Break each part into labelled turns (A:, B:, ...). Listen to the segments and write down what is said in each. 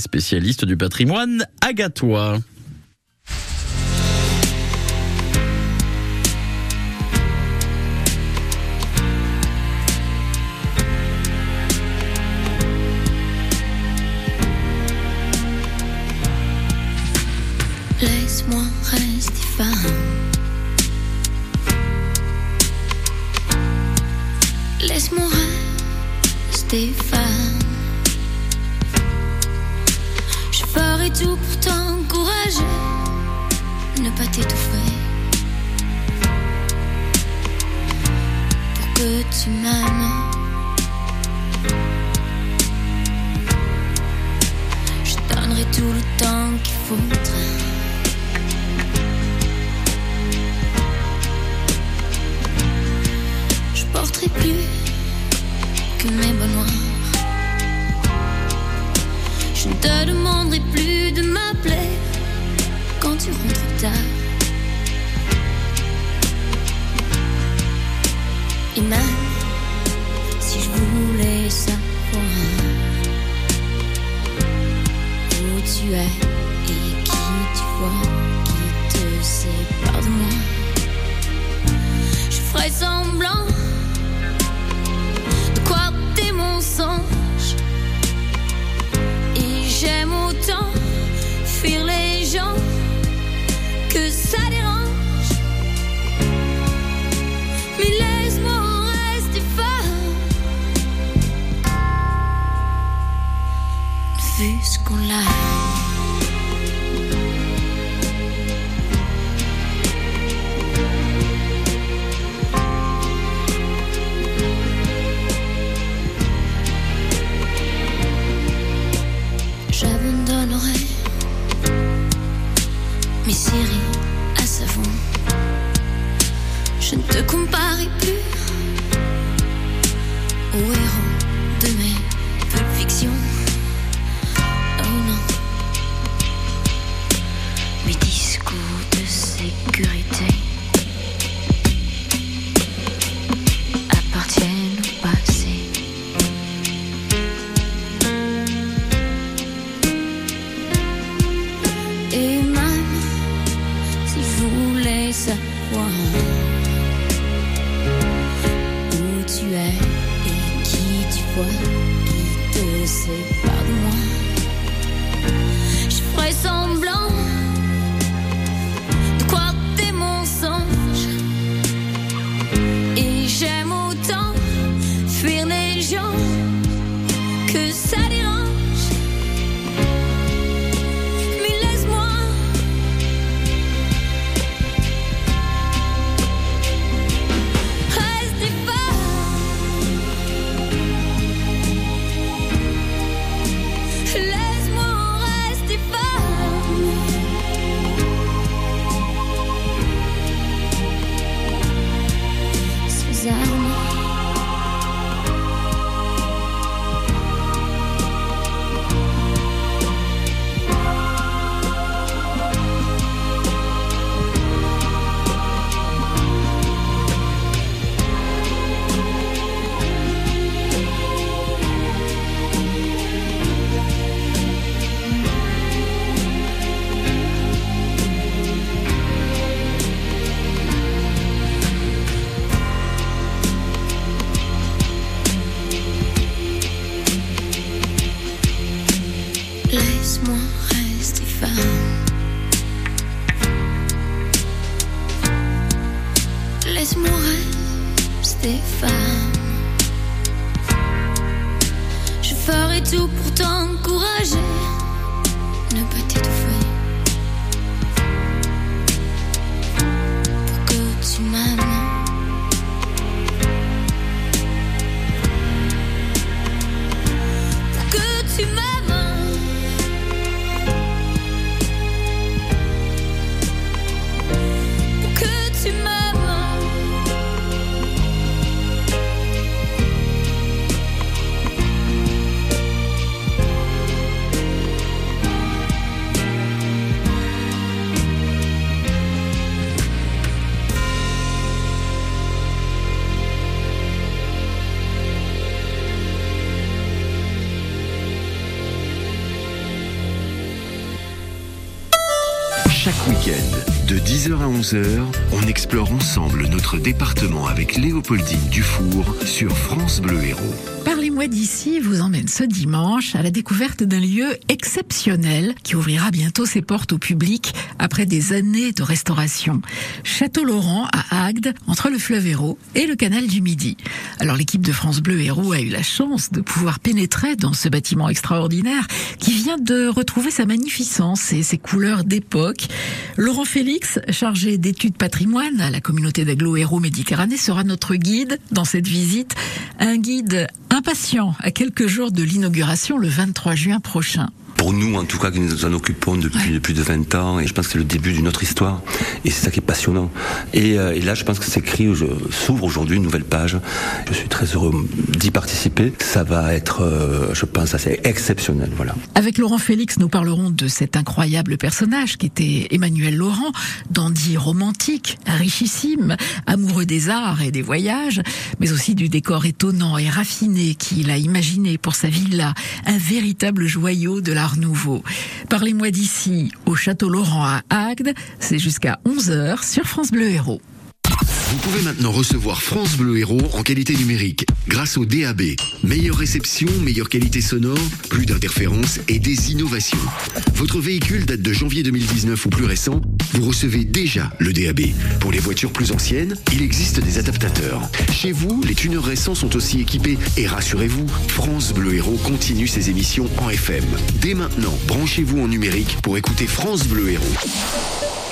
A: spécialiste du patrimoine agatois.
B: Laisse-moi rester femme. Laisse-moi rester femme. Tout pour t'encourager, ne pas t'étouffer. Pour que tu m'aimes. Je donnerai tout le temps qu'il faudra. Je porterai plus que mes bas te demanderai plus de m'appeler quand tu rentres tard. Et même si je voulais savoir où tu es et qui tu vois qui te sépare de moi, je ferai semblant de croire t'es mon que ça dérange. Mais laisse-moi rester fort. Vu ce qu'on. Fort.
C: De 10h à 11h, on explore ensemble notre département avec Léopoldine Dufour sur France Bleu Héros.
D: Parlez-moi d'ici vous emmène ce dimanche à la découverte d'un lieu exceptionnel qui ouvrira bientôt ses portes au public après des années de restauration. Château Laurent à Agde, entre le fleuve Hérault et le canal du Midi. Alors l'équipe de France Bleu Hérault a eu la chance de pouvoir pénétrer dans ce bâtiment extraordinaire qui vient de retrouver sa magnificence et ses couleurs d'époque. Laurent Félix, chargé d'études patrimoine à la communauté d'agglo Hérault Méditerranée, sera notre guide dans cette visite. Un guide à quelques jours de l'inauguration le 23 juin prochain
E: pour nous en tout cas qui nous en occupons depuis plus de 20 ans et je pense que c'est le début d'une autre histoire et c'est ça qui est passionnant. Et, euh, et là je pense que s'écrit s'ouvre aujourd'hui une nouvelle page. Je suis très heureux d'y participer. Ça va être euh, je pense assez exceptionnel voilà.
D: Avec Laurent Félix nous parlerons de cet incroyable personnage qui était Emmanuel Laurent dandy romantique richissime amoureux des arts et des voyages mais aussi du décor étonnant et raffiné qu'il a imaginé pour sa villa un véritable joyau de la nouveau. Parlez-moi d'ici au Château Laurent à Agde, c'est jusqu'à 11h sur France Bleu Héros.
C: Vous pouvez maintenant recevoir France Bleu Héros en qualité numérique grâce au DAB. Meilleure réception, meilleure qualité sonore, plus d'interférences et des innovations. Votre véhicule date de janvier 2019 ou plus récent, vous recevez déjà le DAB. Pour les voitures plus anciennes, il existe des adaptateurs. Chez vous, les tuneurs récents sont aussi équipés et rassurez-vous, France Bleu Héros continue ses émissions en FM. Dès maintenant, branchez-vous en numérique pour écouter France Bleu Héros.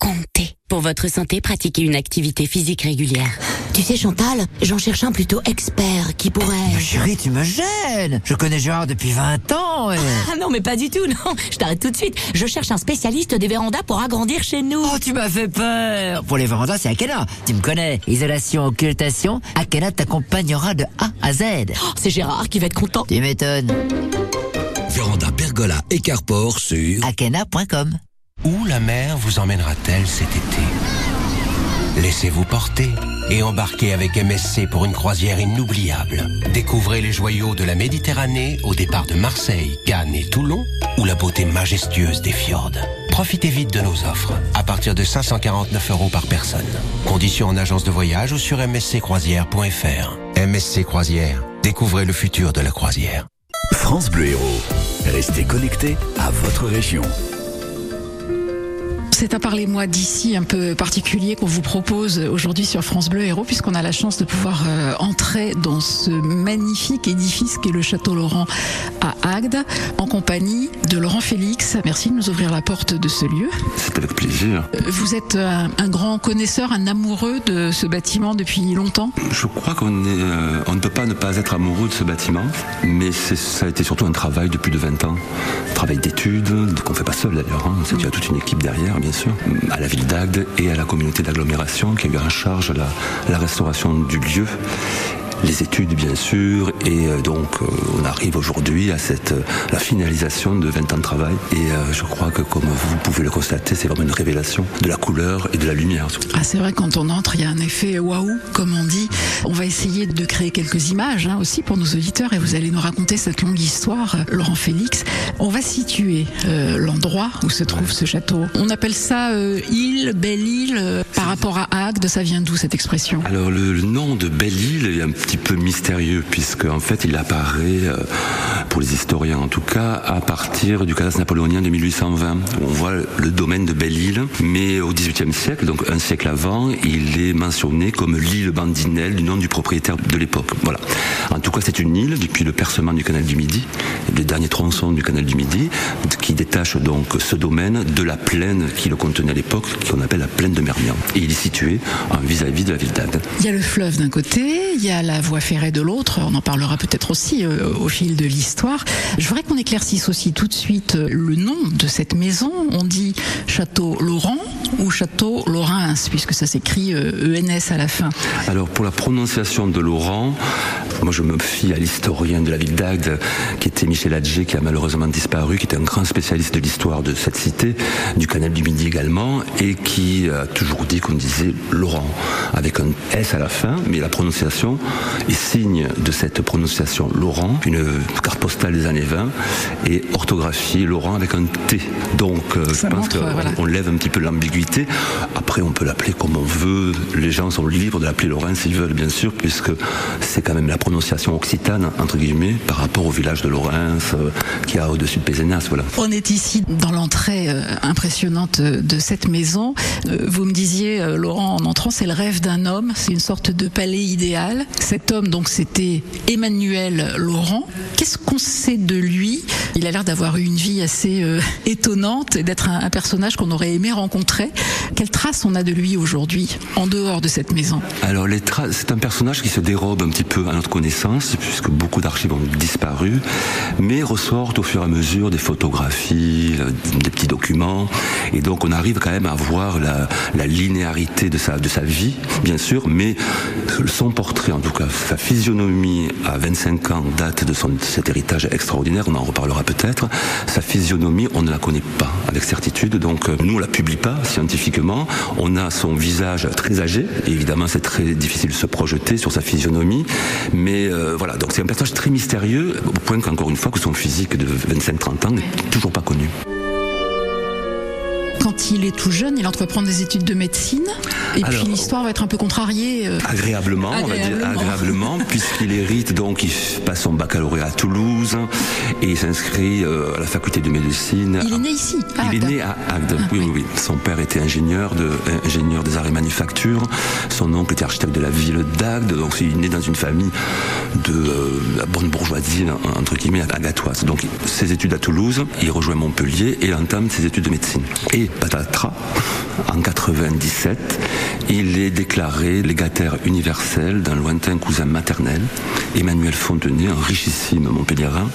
F: Comté. Pour votre santé, pratiquez une activité physique régulière.
G: Tu sais Chantal, j'en cherche un plutôt expert qui pourrait...
H: Chérie, tu me gênes Je connais Gérard depuis 20 ans et...
G: Ah non mais pas du tout, non Je t'arrête tout de suite. Je cherche un spécialiste des vérandas pour agrandir chez nous.
H: Oh, tu m'as fait peur Pour les vérandas, c'est Akena. Tu me connais. Isolation, occultation, Akena t'accompagnera de A à Z.
G: Oh, c'est Gérard qui va être content.
H: Tu m'étonnes.
I: Véranda, pergola et carport sur...
H: Akena.com
J: Où la mer vous emmènera-t-elle cet été? Laissez-vous porter et embarquez avec MSC pour une croisière inoubliable. Découvrez les joyaux de la Méditerranée au départ de Marseille, Cannes et Toulon ou la beauté majestueuse des fjords. Profitez vite de nos offres à partir de 549 euros par personne. Conditions en agence de voyage ou sur msccroisière.fr. MSC Croisière, découvrez le futur de la croisière.
I: France Bleu Héros. Restez connectés à votre région.
D: C'est un Parlez-moi d'ici un peu particulier qu'on vous propose aujourd'hui sur France Bleu Héros puisqu'on a la chance de pouvoir euh, entrer dans ce magnifique édifice qu'est le Château Laurent à Agde en compagnie de Laurent Félix. Merci de nous ouvrir la porte de ce lieu.
E: C'est avec plaisir.
D: Euh, vous êtes un, un, grand connaisseur, un amoureux de ce bâtiment depuis longtemps?
E: Je crois qu'on euh, on ne peut pas ne pas être amoureux de ce bâtiment, mais ça a été surtout un travail de plus de 20 ans. Un travail d'études, qu'on ne fait pas seul d'ailleurs, hein. c'est mmh. toute une équipe derrière bien sûr, à la ville d'Agde et à la communauté d'agglomération qui a eu en charge la, la restauration du lieu les études bien sûr et euh, donc euh, on arrive aujourd'hui à cette euh, la finalisation de 20 ans de travail et je crois que comme vous pouvez le constater c'est vraiment une révélation de la couleur et de la lumière.
D: Ah c'est vrai quand on entre il y a un effet waouh comme on dit. On va essayer de créer quelques images hein, aussi pour nos auditeurs et vous allez nous raconter cette longue histoire Laurent Félix. On va situer euh, l'endroit où se trouve ce château. On appelle ça euh, île, belle île par rapport à Agde, ça vient d'où cette expression?
E: Alors le, le, nom de belle île est un petit peu mystérieux puisque en fait il apparaît pour les historiens en tout cas à partir du cadastre napoléonien de 1820 où on voit le domaine de belle île mais au XVIIIe siècle donc un siècle avant il est mentionné comme l'île Bandinelle du nom du propriétaire de l'époque. Voilà. En tout cas c'est une île depuis le percement du canal du Midi, les derniers tronçons du canal du Midi qui détache donc ce domaine de la plaine qui le contenait à l'époque qu'on appelle la plaine de Mermian et il est situé vis-à-vis -vis de la ville d'Agde.
D: Il y a le fleuve d'un côté, il y a la voie ferrée de l'autre, on en parlera peut-être aussi euh, au fil de l'histoire. Je voudrais qu'on éclaircisse aussi tout de suite euh, le nom de cette maison. On dit Château Laurent ou Château Laurens, puisque ça s'écrit ENS à la fin.
E: Alors pour la prononciation de Laurent, Moi, je me fie à l'historien de la ville d'Agde, qui était Michel Adjé, qui a malheureusement disparu, qui était un grand spécialiste de l'histoire de cette cité, du canal du Midi également, et qui a toujours dit qu'on disait Laurent, avec un S à la fin, mais la prononciation est signe de cette prononciation Laurent, une carte postale des années 20, et orthographie Laurent avec un T. Donc, euh, je pense qu'on lève un petit peu l'ambiguïté. Après, on peut l'appeler comme on veut. Les gens sont libres de l'appeler Laurent s'ils veulent, bien sûr, puisque c'est quand même la prononciation occitane, entre guillemets, par rapport au village de Laurens, euh, qui a au-dessus de Pézenas. Voilà.
D: On est ici dans l'entrée euh, impressionnante de cette maison. Euh, vous me disiez, Laurent, en entrant, c'est le rêve d'un homme, c'est une sorte de palais idéal. Cet homme, donc, c'était Emmanuel Laurent. Qu'est-ce qu'on sait de lui? Il a l'air d'avoir eu une vie assez étonnante et d'être un, personnage qu'on aurait aimé rencontrer. Quelles traces on a de lui aujourd'hui, en dehors de cette maison?
E: Alors, c'est un personnage qui se dérobe un petit peu à notre connaissance, puisque beaucoup d'archives ont disparu, mais ressortent au fur et à mesure des photographies, euh, des petits documents, et donc on arrive quand même à voir la, linéarité de sa vie, bien sûr, mais son portrait, en tout cas, sa physionomie à 25 ans date de, cet héritage extraordinaire, on en reparlera peut-être, sa physionomie, on ne la connaît pas avec certitude, donc euh, nous on la publie pas scientifiquement, on a son visage très âgé, évidemment c'est très difficile de se projeter sur sa physionomie, mais euh, voilà, donc c'est un personnage très mystérieux, au point qu'encore une fois que son physique de 25-30 ans n'est toujours pas connu
D: quand il est tout jeune, il entreprend des études de médecine. Et puis l'histoire va être un peu contrariée.
E: Euh, agréablement, on va dire agréablement, puisqu'il hérite donc, il passe son baccalauréat à Toulouse et il s'inscrit euh, à la faculté de médecine.
D: Il est né ici.
E: À il est né à Agde. Ah, oui, oui, oui. Son père était ingénieur, de, ingénieur des arts et manufactures. Son oncle était architecte de la ville d'Agde. Donc il est né dans une famille de euh, la bonne bourgeoisie, entre guillemets, agatoise. Donc ses études à Toulouse, il rejoint Montpellier et entame ses études de médecine. Et patatras, en 97, il est déclaré légataire universel d'un lointain cousin maternel, Emmanuel Fontenay, un richissime Montpellierin.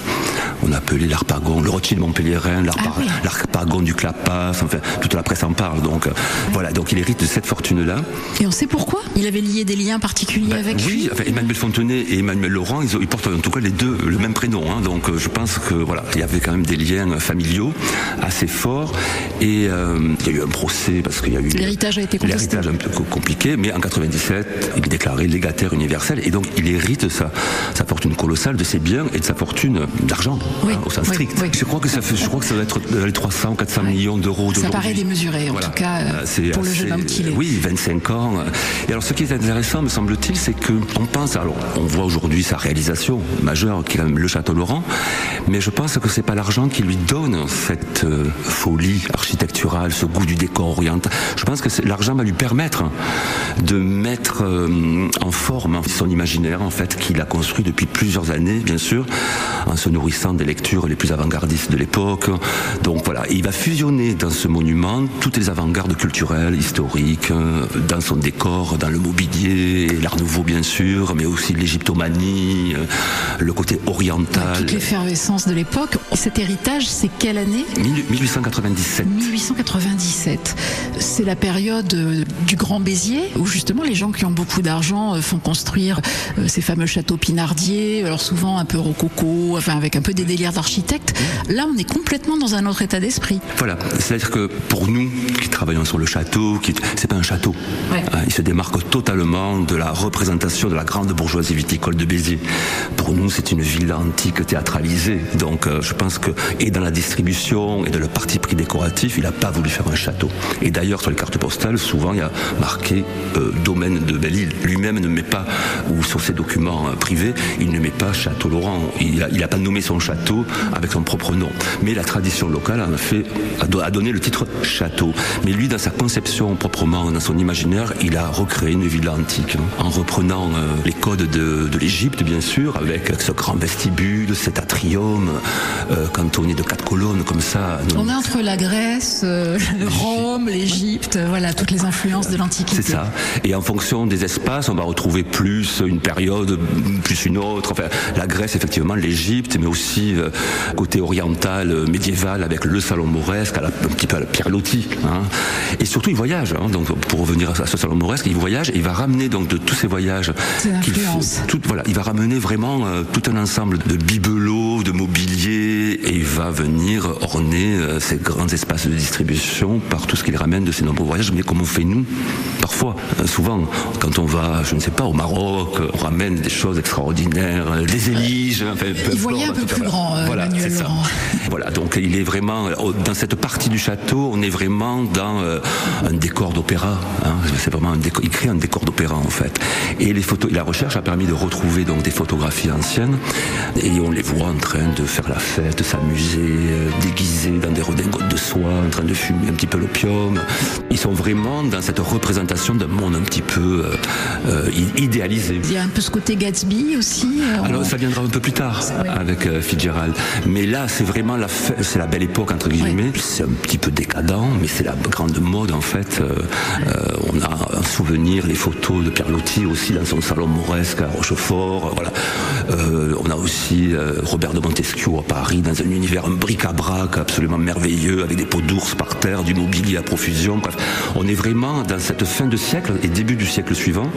E: On appelait l'Arpagon, le Rothschild Montpellierin, l'Arpagon du Clapas, enfin, toute la presse en parle. Donc, voilà, donc il hérite de cette fortune-là.
D: Et on sait pourquoi? Il avait lié des liens particuliers ben avec
E: Oui,
D: enfin,
E: Emmanuel Fontenay et Emmanuel Laurent, ils, portent en tout cas les deux le même prénom. Hein. donc, euh, je pense que voilà, il y avait quand même des liens familiaux assez forts. Et euh, il y a eu un procès parce qu'il y a eu
D: l'héritage a été contesté.
E: L'héritage un peu compliqué, mais en 97, il est déclaré légataire universel et donc il hérite sa, sa fortune colossale de ses biens et de sa fortune d'argent hein, au sens strict. Je crois que ça fait, je crois que ça va être les 300 ou 400 millions d'euros.
D: Ça paraît démesuré en tout cas euh, pour le jeune homme qu'il est.
E: Oui, 25 ans. Et alors ce qui est intéressant, me semble-t-il, c'est que on pense, alors on voit aujourd'hui sa réalisation majeure qui est quand même le Château Laurent, mais je pense que c'est pas l'argent qui lui donne cette euh, folie architecturale, ce goût du décor oriental. Je pense que l'argent va lui permettre de mettre euh, en forme son imaginaire, en fait, qu'il a construit depuis plusieurs années, bien sûr, en se nourrissant des lectures les plus avant-gardistes de l'époque. Donc voilà, il va fusionner dans ce monument toutes les avant-gardes culturelles, historiques, euh, dans son décor, dans le mobilier, l'art nouveau, bien sûr, mais aussi l'égyptomanie, euh, le côté oriental.
D: Toute l'effervescence de l'époque. Cet héritage, c'est quelle année?
E: 1897.
D: 1897. C'est la période euh, du Grand Béziers, où justement les gens qui ont beaucoup d'argent euh, font construire euh, ces fameux châteaux pinardiers, alors souvent un peu rococo, enfin avec un peu des délires d'architectes. Là, on est complètement dans un autre état d'esprit.
E: Voilà, c'est-à-dire que pour nous qui travaillons sur le château, qui c'est pas un château, il se démarque totalement de la représentation de la grande bourgeoisie viticole de Béziers. Pour nous, c'est une ville antique théâtralisée. Donc, je pense que et dans la distribution et de le parti pris décoratif, il n'a pas voulu faire un château. Et d'ailleurs, sur les cartes postales, souvent, il y a marqué euh, domaine de Belle-Île. Lui-même ne met pas, ou sur ses documents euh, privés, il ne met pas Château Laurent. Il n'a pas nommé son château avec son propre nom. Mais la tradition locale a fait, a, donné le titre château. Mais lui, dans sa conception proprement, dans son imaginaire, il a recréé une ville antique, hein, en reprenant euh, les codes de, l'Égypte, bien sûr, avec ce grand vestibule, cet atrium, cantonné de quatre colonnes comme ça.
D: On est entre la Grèce, Rome, l'Égypte, voilà, toutes les influences de l'Antiquité.
E: C'est ça. Et en fonction des espaces, on va retrouver plus une période, plus une autre. Enfin, la Grèce, effectivement, l'Égypte mais aussi euh, côté oriental, euh, médiéval, avec le salon mauresque, à la, un petit peu à la Pierre Loti. Hein. Et surtout, il voyage. Hein, donc, pour revenir à ce salon mauresque, il voyage et il va ramener donc de tous ces voyages. qu'il fait- tout, voilà, il va ramener vraiment euh, tout un ensemble de bibelots, de mobilier, et il va venir orner euh, ces grands espaces de distribution par tout ce qu'il ramène de ces nombreux voyages, mais comme on fait nous, parfois, euh, souvent, quand on va, je ne sais pas, au Maroc, euh, on ramène des choses extraordinaires, euh, des éliges, enfin,
D: Il voyait un peu plus grand, euh,
E: Voilà.
D: Laurent.
E: Voilà, donc il est vraiment dans cette partie du château, on est vraiment dans euh, un décor d'opéra. hein. C'est vraiment un décor, il crée un décor d'opéra en fait. Et les photos, la recherche a permis de retrouver donc des photographies anciennes et on les voit en train de faire la fête, s'amuser, déguisés dans des redingotes de soie, en train de un petit peu l'opium. Ils sont vraiment dans cette représentation d'un monde un petit peu euh, euh, idéalisé.
D: Il y a un peu ce côté Gatsby aussi. euh,
E: Alors
D: on-
E: ça viendra un peu plus tard avec euh, Fitzgerald. Mais là, c'est vraiment la, c'est la belle époque entre guillemets. C'est un petit peu décadent, mais c'est la grande mode en fait. On a un souvenir, les photos de Pierre Lotti aussi dans son salon mauresque à Rochefort. Voilà. On a aussi Robert de Montesquieu à Paris dans un univers, un bric-à-brac absolument merveilleux avec des pots d'ours par du mobilier à profusion. Bref, on est vraiment dans cette fin de siècle et début du siècle suivant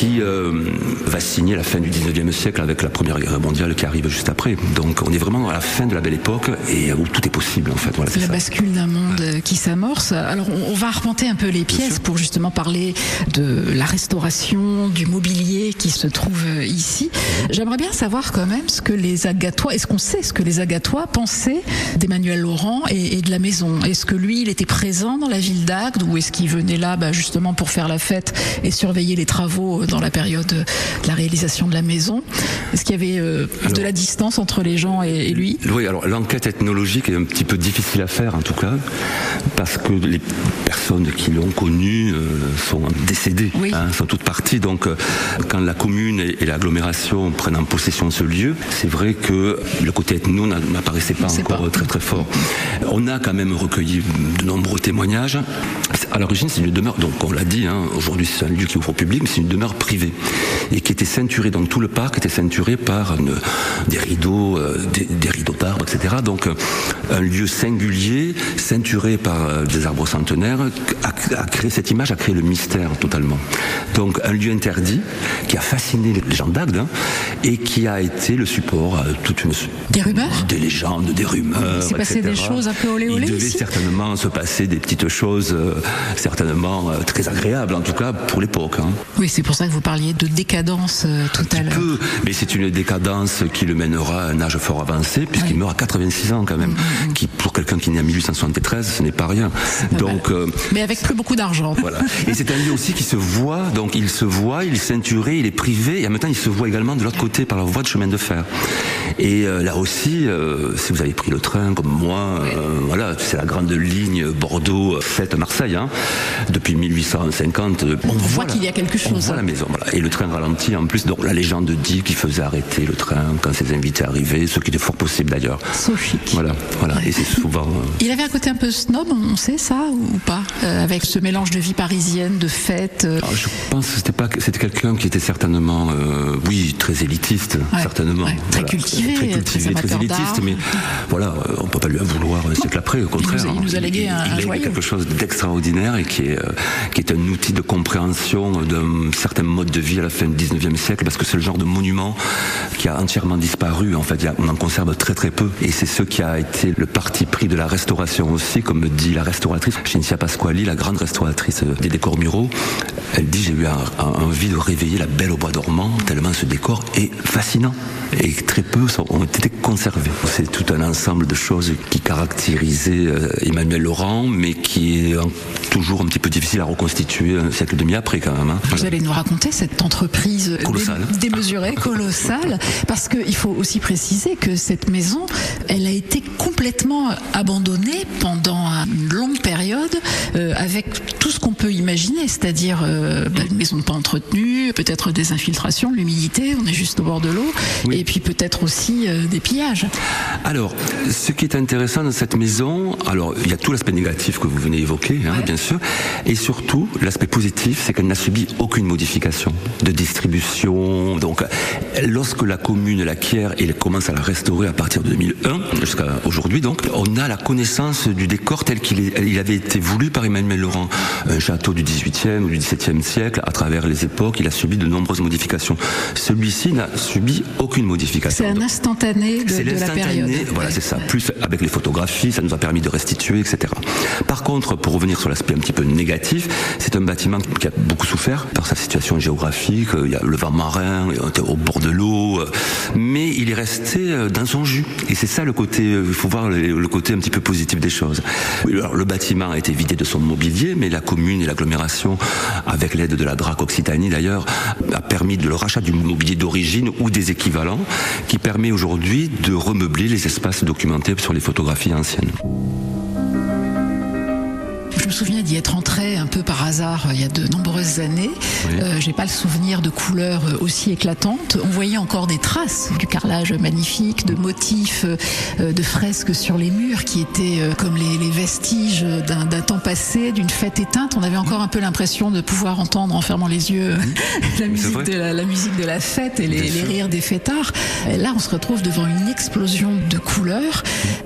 E: qui euh, va signer la fin du 19e siècle avec la Première Guerre mondiale qui arrive juste après. Donc on est vraiment à la fin de la belle époque et où tout est possible en fait. Voilà, c'est
D: la
E: ça.
D: bascule d'un monde qui s'amorce. Alors, on, on va arpenter un peu les pièces pour justement parler de la restauration, du mobilier qui se trouve ici. J'aimerais bien savoir quand même ce que les Agatois, est-ce qu'on sait ce que les Agatois pensaient d'Emmanuel Laurent et, et de la maison? Est-ce que lui, il était présent dans la ville d'Agde ou est-ce qu'il venait là bah, justement pour faire la fête et surveiller les travaux dans la période de la réalisation de la maison Est-ce qu'il y avait euh, de la distance entre les gens et, et lui?
E: Oui, alors l'enquête ethnologique est un petit peu difficile à faire en tout cas, parce que les personnes qui l'ont connu euh, sont décédées, hein, sont toutes parties. Donc euh, quand la commune et, et l'agglomération prennent en possession de ce lieu, c'est vrai que le côté ethno n'a- n'apparaissait pas encore très très fort. On a quand même recueilli de nombreux témoignages. À l'origine, c'est une demeure, donc on l'a dit, hein, aujourd'hui c'est un lieu qui ouvre au public, mais c'est une demeure privée et qui était ceinturée, donc tout le parc était ceinturé par une- des rideaux, euh, des, des rideaux d'arbres, etc. Donc euh, un lieu singulier, ceinturé par euh, des arbres centenaires, a, a créé cette image, a créé le mystère totalement. Donc un lieu interdit qui a fasciné les gens d'Agde hein, et qui a été le support à toute une
D: Des rumeurs?
E: des légendes, des rumeurs.
D: Il s'est passé des choses un peu olé olé
E: Il devait
D: ici?
E: certainement se passer des petites choses, euh, certainement euh, très agréables en tout cas pour l'époque. hein.
D: Oui, c'est pour ça que vous parliez de décadence euh, tout à l'heure.
E: Peu, mais c'est une décadence qui le mènera à un âge fort avancé, puisqu'il meurt à 86 ans quand même.
D: Mm,
E: Qui, pour quelqu'un qui est né en 1873, ce n'est pas rien. Donc, euh,
D: Mais avec plus beaucoup d'argent.
E: voilà. Et c'est un lieu aussi qui se voit, donc il se voit, il est ceinturé, il est privé, et en même temps il se voit également de l'autre côté par la voie de chemin de fer. Et euh, là aussi, si vous avez pris le train comme moi, voilà, c'est la grande ligne Bordeaux-Sète-Marseille, hein, depuis 1850. euh,
D: On voit qu'il y a quelque
E: on
D: chose.
E: voit la maison, voilà. Et le train ralentit en plus. Donc la légende dit qu'il faisait arrêter le train quand ses invités arrivaient, ce qui était fort possible d'ailleurs.
D: So chic.
E: Voilà, voilà. Et c'est souvent. euh,
D: Il avait un côté un peu snob, on sait ça ou pas Euh, Avec ce mélange de vie parisienne, de fêtes. euh,
E: je pense que c'était pas c'était quelqu'un qui était certainement euh, oui très élitiste
D: Ouais,
E: certainement
D: ouais, très
E: Voilà.
D: cultivé,
E: très cultivé très, élitiste mais voilà on peut pas lui en vouloir un siècle après au contraire
D: il nous a légué un-
E: il
D: un
E: a
D: joyau.
E: quelque chose d'extraordinaire et qui est euh, qui est un outil de compréhension d'un certain mode de vie à la fin du 19e siècle parce que c'est le genre de monument qui a entièrement disparu en fait. On en conserve très très peu. Et c'est ce qui a été le parti pris de la restauration aussi comme dit la restauratrice Cinzia Pasquali la grande restauratrice des décors muraux. Elle dit j'ai eu envie de réveiller la belle au bois dormant tellement ce décor est fascinant. Et très peu ont été conservés. C'est tout un ensemble de choses qui caractérisaient euh, Emmanuel Laurent, mais qui est toujours un petit peu difficile à reconstituer un siècle et demi après quand même. hein.
D: Vous allez nous raconter cette entreprise dé-
E: Colossale.
D: démesurée, colossale, parce qu'il faut aussi préciser que cette maison, elle a été complètement abandonnée pendant une longue période, euh, avec tout ce qu'on peut imaginer, c'est-à-dire euh, bah, une maison pas entretenue, peut-être des infiltrations, l'humidité, on est juste au bord de l'eau, et puis peut-être aussi euh, des pillages.
E: Alors, ce qui est intéressant dans cette maison, alors il y a tout l'aspect négatif que vous venez évoquer, hein, bien sûr. Et surtout, l'aspect positif, c'est qu'elle n'a subi aucune modification de distribution. Donc, lorsque la commune l'acquiert et commence à la restaurer à partir de 2001 jusqu'à aujourd'hui, donc, on a la connaissance du décor tel qu'il il avait été voulu par Emmanuel Laurent. Un château du 18e ou du 17e siècle, à travers les époques, il a subi de nombreuses modifications. Celui-ci n'a subi aucune modification.
D: C'est un instantané de, de la période.
E: l'instantané, voilà, c'est ça. Plus avec les photographies, ça nous a permis de restituer, etc. Par contre, pour revenir sur l'aspect un petit peu négatif, c'est un bâtiment qui a beaucoup souffert par sa situation géographique. Il y a le vent marin, au bord de l'eau, mais il est resté euh, dans son jus. Et c'est ça le côté, euh, il faut voir le, côté un petit peu positif des choses. Le bâtiment a été vidé de son mobilier, mais la commune et l'agglomération, avec l'aide de la DRAC Occitanie d'ailleurs, a permis le rachat du mobilier d'origine ou des équivalents, qui permet aujourd'hui de remeubler les espaces documentés sur les photographies anciennes.
D: Je me souviens d'y être entré un peu par hasard euh, il y a de nombreuses années. Euh, J'ai pas le souvenir de couleurs euh, aussi éclatantes. On voyait encore des traces du carrelage magnifique, de motifs, euh, de fresques sur les murs qui étaient euh, comme les, les vestiges d'un temps passé, d'une fête éteinte. On avait encore un peu l'impression de pouvoir entendre en fermant les yeux la, musique de la, la musique de la fête et les, les rires des fêtards. Et là, on se retrouve devant une explosion de couleurs.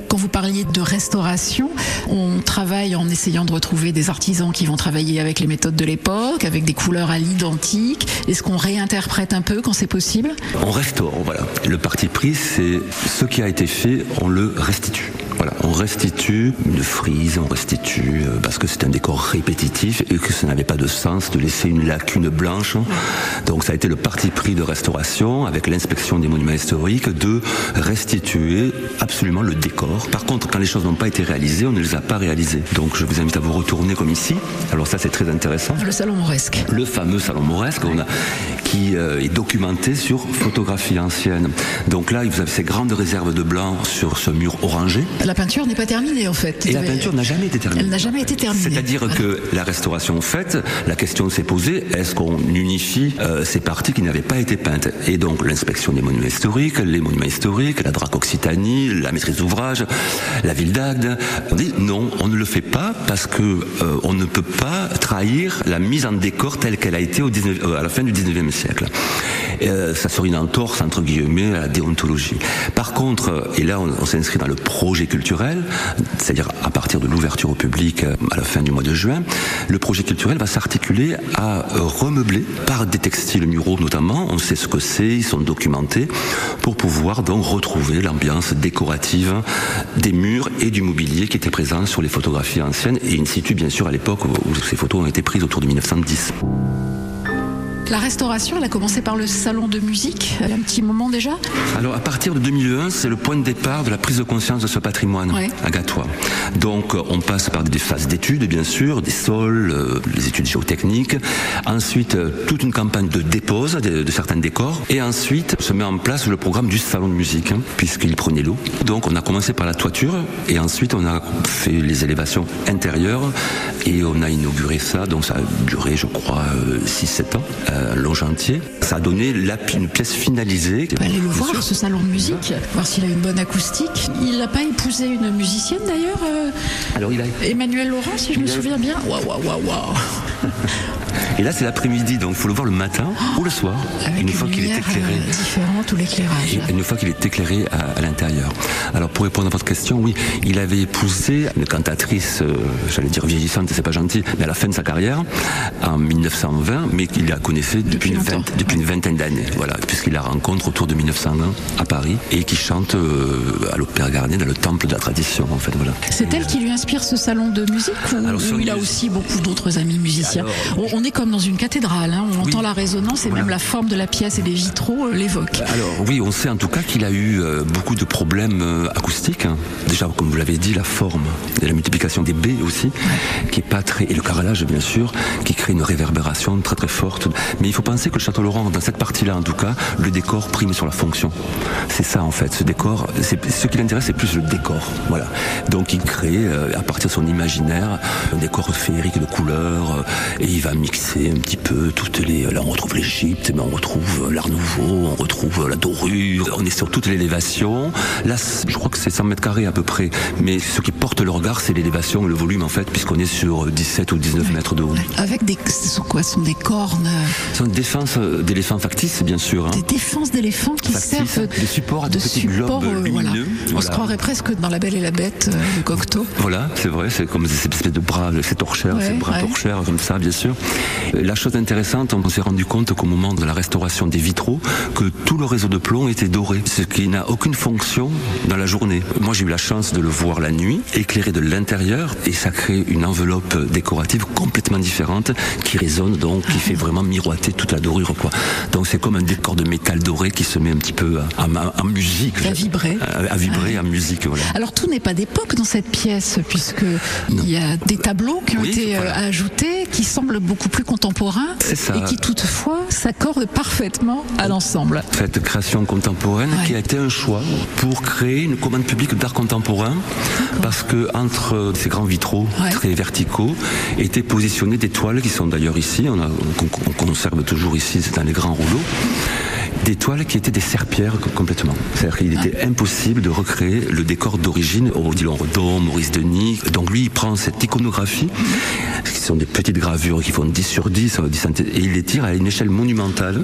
D: Quand vous parliez de restauration, on travaille en essayant de retrouver des artisans qui vont travailler avec les méthodes de l'époque, avec des couleurs à l'identique. Est-ce qu'on réinterprète un peu quand c'est possible?
E: On restaure, voilà. Le parti pris, c'est ce qui a été fait, on le restitue. Voilà, on restitue une frise, on restitue euh, parce que c'est un décor répétitif et que ça n'avait pas de sens de laisser une lacune blanche. Donc ça a été le parti pris de restauration avec l'inspection des monuments historiques de restituer absolument le décor. Par contre, quand les choses n'ont pas été réalisées, on ne les a pas réalisées. Donc je vous invite à vous retourner comme ici. Alors ça c'est très intéressant
D: Le salon mauresque.
E: le fameux salon mauresque on a, qui euh, est documenté sur photographie ancienne. Donc là, vous avez ces grandes réserves de blanc sur ce mur orangé.
D: La peinture n'est pas terminée en fait.
E: Et la peinture n'a jamais été terminée.
D: Elle n'a jamais été terminée.
E: C'est-à-dire que la restauration faite, la question s'est posée est-ce qu'on unifie euh, ces parties qui n'avaient pas été peintes? Et donc l'inspection des monuments historiques, les monuments historiques, la DRAC Occitanie, la maîtrise d'ouvrage, la ville d'Agde, on dit non, on ne le fait pas parce que euh, on ne peut pas trahir la mise en décor telle qu'elle a été au 19 euh, à la fin du 19e siècle. Euh, ça serait une entorse entre guillemets à la déontologie. Par contre, euh, et là on, s'inscrit dans le projet culturel, c'est-à-dire à partir de l'ouverture au public euh, à la fin du mois de juin, le projet culturel va s'articuler à remeubler par des textiles muraux notamment, on sait ce que c'est, ils sont documentés, pour pouvoir donc retrouver l'ambiance décorative des murs et du mobilier qui était présent sur les photographies anciennes et in situ bien sûr à l'époque où ces photos ont été prises autour de 1910.
D: La restauration, elle a commencé par le salon de musique, il y a un petit moment déjà.
E: Alors à partir de 2001, c'est le point de départ de la prise de conscience de ce patrimoine
D: Ouais.
E: à Gatois. Donc euh, on passe par des phases d'études bien sûr, des sols, euh, les études géotechniques, ensuite euh, toute une campagne de dépose de, de certains décors, et ensuite se met en place le programme du salon de musique, hein, puisqu'il prenait l'eau. Donc on a commencé par la toiture, et ensuite on a fait les élévations intérieures, et on a inauguré ça, donc ça a duré je crois 6-7 ans, euh, un long chantier. Ça a donné la, une pièce finalisée.
D: Aller le voir, ce salon de musique, voir s'il a une bonne acoustique. Il n'a pas épousé une musicienne d'ailleurs, euh,
E: Alors il a
D: Emmanuel Laurent, si je me
E: Il a-
D: souviens bien. Waouh, waouh, waouh, waouh.
E: Et là, c'est l'après-midi, donc il faut le voir le matin ou le soir,
D: Avec
E: une
D: une
E: fois qu'il est éclairé.
D: euh, différente ou l'éclairage.
E: Une fois qu'il est éclairé à, à l'intérieur. Alors pour répondre à votre question, oui, il avait épousé une cantatrice, euh, j'allais dire vieillissante, c'est pas gentil, mais à la fin de sa carrière, en 1920, mais qu'il la connaissait depuis, une,
D: longtemps.
E: vingt- depuis une vingtaine d'années, voilà, puisqu'il la rencontre autour de 1901 à Paris et qui chante euh, à l'Opéra Garnier dans le temple de la tradition, en fait, voilà.
D: C'est elle qui lui inspire ce salon de musique ou,
E: Alors,
D: il a aussi beaucoup d'autres amis musiciens?
E: Alors-
D: on, on est comme dans une cathédrale, hein, on
E: Oui.
D: entend la résonance et
E: Voilà.
D: même la forme de la pièce et des vitraux euh, l'évoque.
E: Alors oui, on sait en tout cas qu'il a eu euh, beaucoup de problèmes acoustiques. hein. Déjà, comme vous l'avez dit, la forme et la multiplication des baies aussi, qui est pas très et le carrelage bien sûr, qui crée une réverbération très très forte. Mais il faut penser que le Château Laurent, dans cette partie-là en tout cas, le décor prime sur la fonction. C'est ça en fait. Ce décor, c'est ce qui l'intéresse, c'est plus le décor. Voilà. Donc il crée euh, à partir de son imaginaire un décor féerique de couleurs euh, et il va mixer un petit peu toutes les. Là on retrouve l'Égypte, mais on retrouve euh, l'Art Nouveau, on retrouve euh, la dorure. On est sur toute l'élévation. Là je crois que c'est 100 mètres carrés à peu près. Mais ce qui porte le regard, c'est l'élévation le volume en fait, puisqu'on est sur 17 ou 19 mètres de haut.
D: Avec des, ce sont quoi? Ce sont des cornes, euh,
E: sont des défenses euh, d'éléphants factices, bien sûr. hein.
D: des défenses d'éléphants qui
E: Factices,
D: servent
E: des supports à
D: de
E: de petits
D: support.
E: globes
D: euh, voilà.
E: lumineux.
D: On
E: Voilà.
D: se croirait presque dans La Belle et la Bête euh, de Cocteau.
E: Voilà, c'est vrai, c'est comme ces espèces de bras, ces torchères,
D: Ouais,
E: ces bras
D: ouais.
E: torchères comme ça, bien sûr. Euh, La chose intéressante, on s'est rendu compte qu'au moment de la restauration des vitraux, que tout le réseau de plomb était doré, ce qui n'a aucune fonction dans la journée. Moi, j'ai eu la chance de le voir la nuit, éclairé de l'intérieur, et ça crée une enveloppe décorative complètement différente, qui résonne donc, qui fait vraiment toute la dorure, quoi. Donc c'est comme un décor de métal doré qui se met un petit peu en- en musique.
D: À vibrer.
E: À, à vibrer en musique, voilà.
D: Alors tout n'est pas d'époque dans cette pièce, puisque il y a des tableaux qui ont
E: Oui,
D: été euh,
E: voilà.
D: ajoutés, qui semblent beaucoup plus contemporains,
E: ça.
D: et qui toutefois s'accordent parfaitement à l'ensemble.
E: cette création contemporaine
D: Ouais.
E: qui a été un choix pour créer une commande publique d'art contemporain parce que entre ces grands vitraux
D: Ouais.
E: très verticaux étaient positionnées des toiles qui sont d'ailleurs ici, on, a- qu'on qu'on conserve toujours ici, c'est dans les grands rouleaux. Des toiles qui étaient des serpillères co- complètement. C'est-à-dire qu'il était impossible de recréer le décor d'origine au Odilon Redon, Maurice Denis. Donc lui, il prend cette iconographie, qui sont des petites gravures qui font 10 sur 10, euh, 10 centi- et il les tire à une échelle monumentale